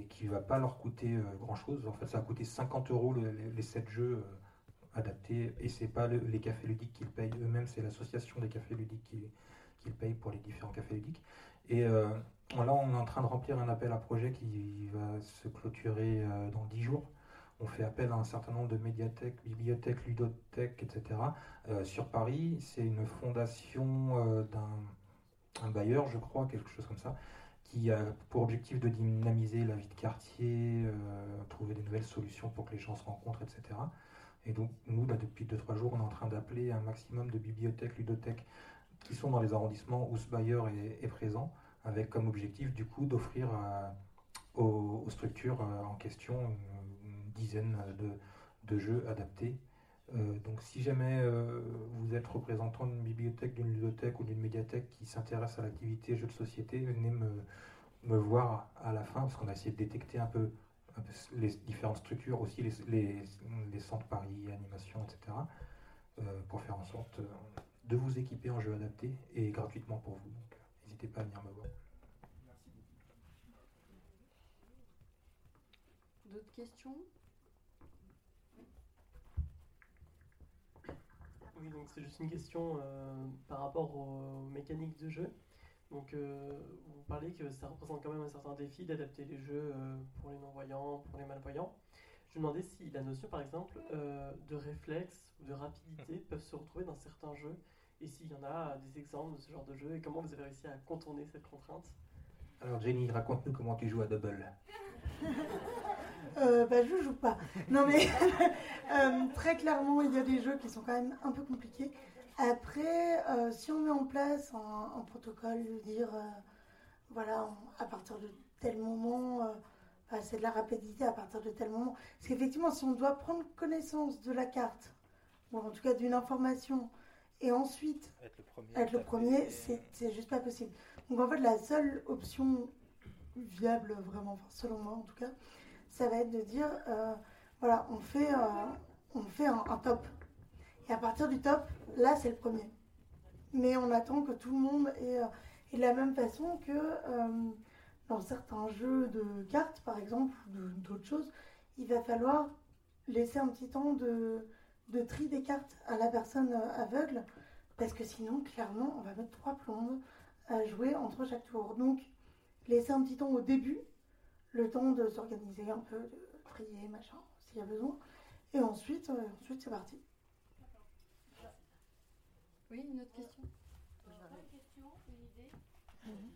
qui ne va pas leur coûter euh, grand chose. En fait, ça va coûter 50 euros les 7 jeux euh, adaptés et c'est pas les cafés ludiques qui le payent eux-mêmes, c'est l'association des cafés ludiques qui, qui, le paye pour les différents cafés ludiques. Et euh, là, on est en train de remplir un appel à projet qui va se clôturer dans 10 jours on fait appel à un certain nombre de médiathèques, bibliothèques, ludothèques, etc. Euh, sur Paris, c'est une fondation euh, un bailleur, je crois, quelque chose comme ça, qui a pour objectif de dynamiser la vie de quartier, trouver des nouvelles solutions pour que les gens se rencontrent, etc. Et donc, nous, là, depuis 2-3 jours, on est en train d'appeler un maximum de bibliothèques, ludothèques qui sont dans les arrondissements où ce bailleur est, présent, avec comme objectif, du coup, d'offrir aux, structures en question une, dizaine de jeux adaptés euh, donc si jamais euh, vous êtes représentant d'une bibliothèque, d'une ludothèque ou d'une médiathèque qui s'intéresse à l'activité jeux de société, venez me, voir à la fin, parce qu'on a essayé de détecter un peu, les différentes structures, aussi les, centres Paris, animation, etc., euh, pour faire en sorte de vous équiper en jeux adaptés et gratuitement pour vous. Donc n'hésitez pas à venir me voir.
D'autres questions?
Oui, donc c'est juste une question euh, par rapport aux mécaniques de jeu. Donc, euh, vous parlez que ça représente quand même un certain défi d'adapter les jeux euh, pour les non-voyants, pour les malvoyants. Je me demandais si la notion, par exemple, de réflexe ou de rapidité peuvent se retrouver dans certains jeux, et s'il y en a des exemples de ce genre de jeu, et comment vous avez réussi à contourner cette contrainte?
Alors Jenny, raconte-nous comment tu joues à Double.
euh, bah, je joue pas. Non, mais euh, très clairement, il y a des jeux qui sont quand même un peu compliqués. Après, euh, si on met en place un, protocole de dire, voilà, à partir de tel moment, c'est de la rapidité à partir de tel moment. Parce qu'effectivement, si on doit prendre connaissance de la carte, ou en tout cas d'une information, et ensuite être le premier, c'est juste pas possible. Donc en fait, la seule option viable, vraiment, selon moi en tout cas, ça va être de dire, euh, voilà, on fait, euh, on fait un, top. Et à partir du top, là, c'est le premier. Mais on attend que tout le monde ait, euh, de la même façon que dans certains jeux de cartes, par exemple, ou d'autres choses, il va falloir laisser un petit temps de, de tri des cartes à la personne aveugle, parce que sinon, clairement, on va mettre trois plombes à jouer entre chaque tour. Donc, laisser un petit temps au début le temps de s'organiser un peu, de trier, machin, s'il y a besoin. Et ensuite, euh, ensuite c'est parti.
Oui, une autre question
Une question, une idée mhm.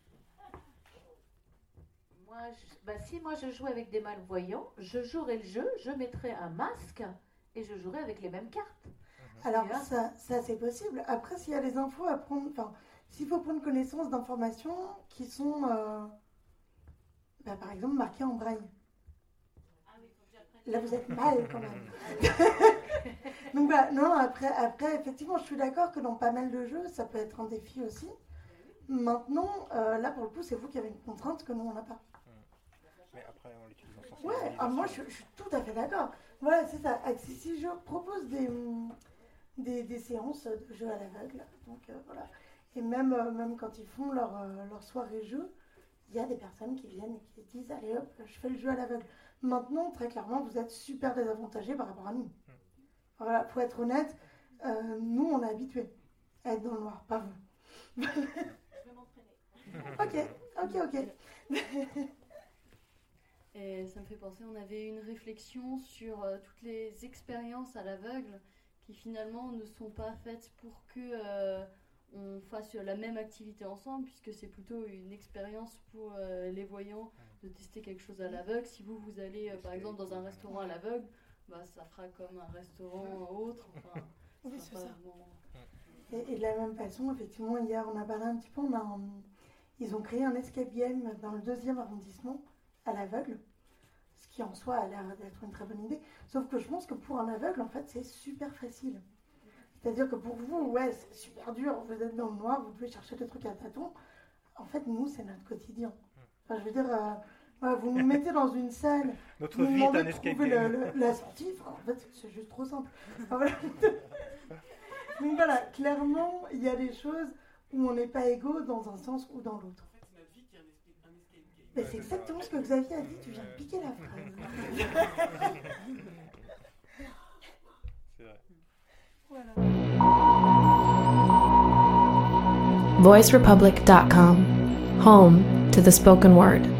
Moi, bah, si moi je joue avec des malvoyants, je jouerai le jeu, je mettrai un masque et je jouerai avec les mêmes cartes.
Alors ça, ça c'est possible. Après, s'il y a des infos à prendre, enfin, s'il faut prendre connaissance d'informations qui sont euh, bah, par exemple, marqué en braille. Là, vous êtes mal quand même. Donc, bah, non, après, après, effectivement, je suis d'accord que dans pas mal de jeux, ça peut être un défi aussi. Maintenant, euh, là, pour le coup, c'est vous qui avez une contrainte que nous, on n'a pas. Mais après, on l'utilise en Ouais, ah, moi, je, suis tout à fait d'accord. Voilà, c'est ça. Si je propose des, des, des, séances de jeux à l'aveugle, donc euh, voilà. Et même, euh, même quand ils font leur, leur soirée jeu, il y a des personnes qui viennent et qui disent Allez hop, je fais le jeu à l'aveugle. Maintenant, très clairement, vous êtes super désavantagés par rapport à nous. Voilà, pour être honnête, euh, nous, on est habitués à être dans le noir, pas vous. je vais m'entraîner. ok, ok, ok.
et ça me fait penser, on avait une réflexion sur euh, toutes les expériences à l'aveugle qui finalement ne sont pas faites pour que. Euh, on fasse la même activité ensemble, puisque c'est plutôt une expérience pour euh, les voyants de tester quelque chose à l'aveugle. Si vous, vous allez euh, par exemple dans un restaurant à l'aveugle, bah, ça fera comme un restaurant autre.
oui, c'est ça. Et, de la même façon, effectivement, hier on a parlé un petit peu, ils ont créé un escape game dans le deuxième arrondissement à l'aveugle, ce qui en soi a l'air d'être une très bonne idée. Sauf que je pense que pour un aveugle, en fait, c'est super facile. C'est-à-dire que pour vous, ouais, c'est super dur, vous êtes dans le noir, vous devez chercher des trucs à tâtons. En fait, nous, c'est notre quotidien. Enfin, je veux dire, euh, vous nous mettez dans une salle,
notre vous vie est un escape
game. la sortie, en fait, c'est juste trop simple. Donc voilà, clairement, il y a des choses où on n'est pas égaux dans un sens ou dans l'autre. Mais c'est exactement ce que Xavier a dit, tu viens de piquer la phrase.
VoiceRepublic.com, home to the spoken word.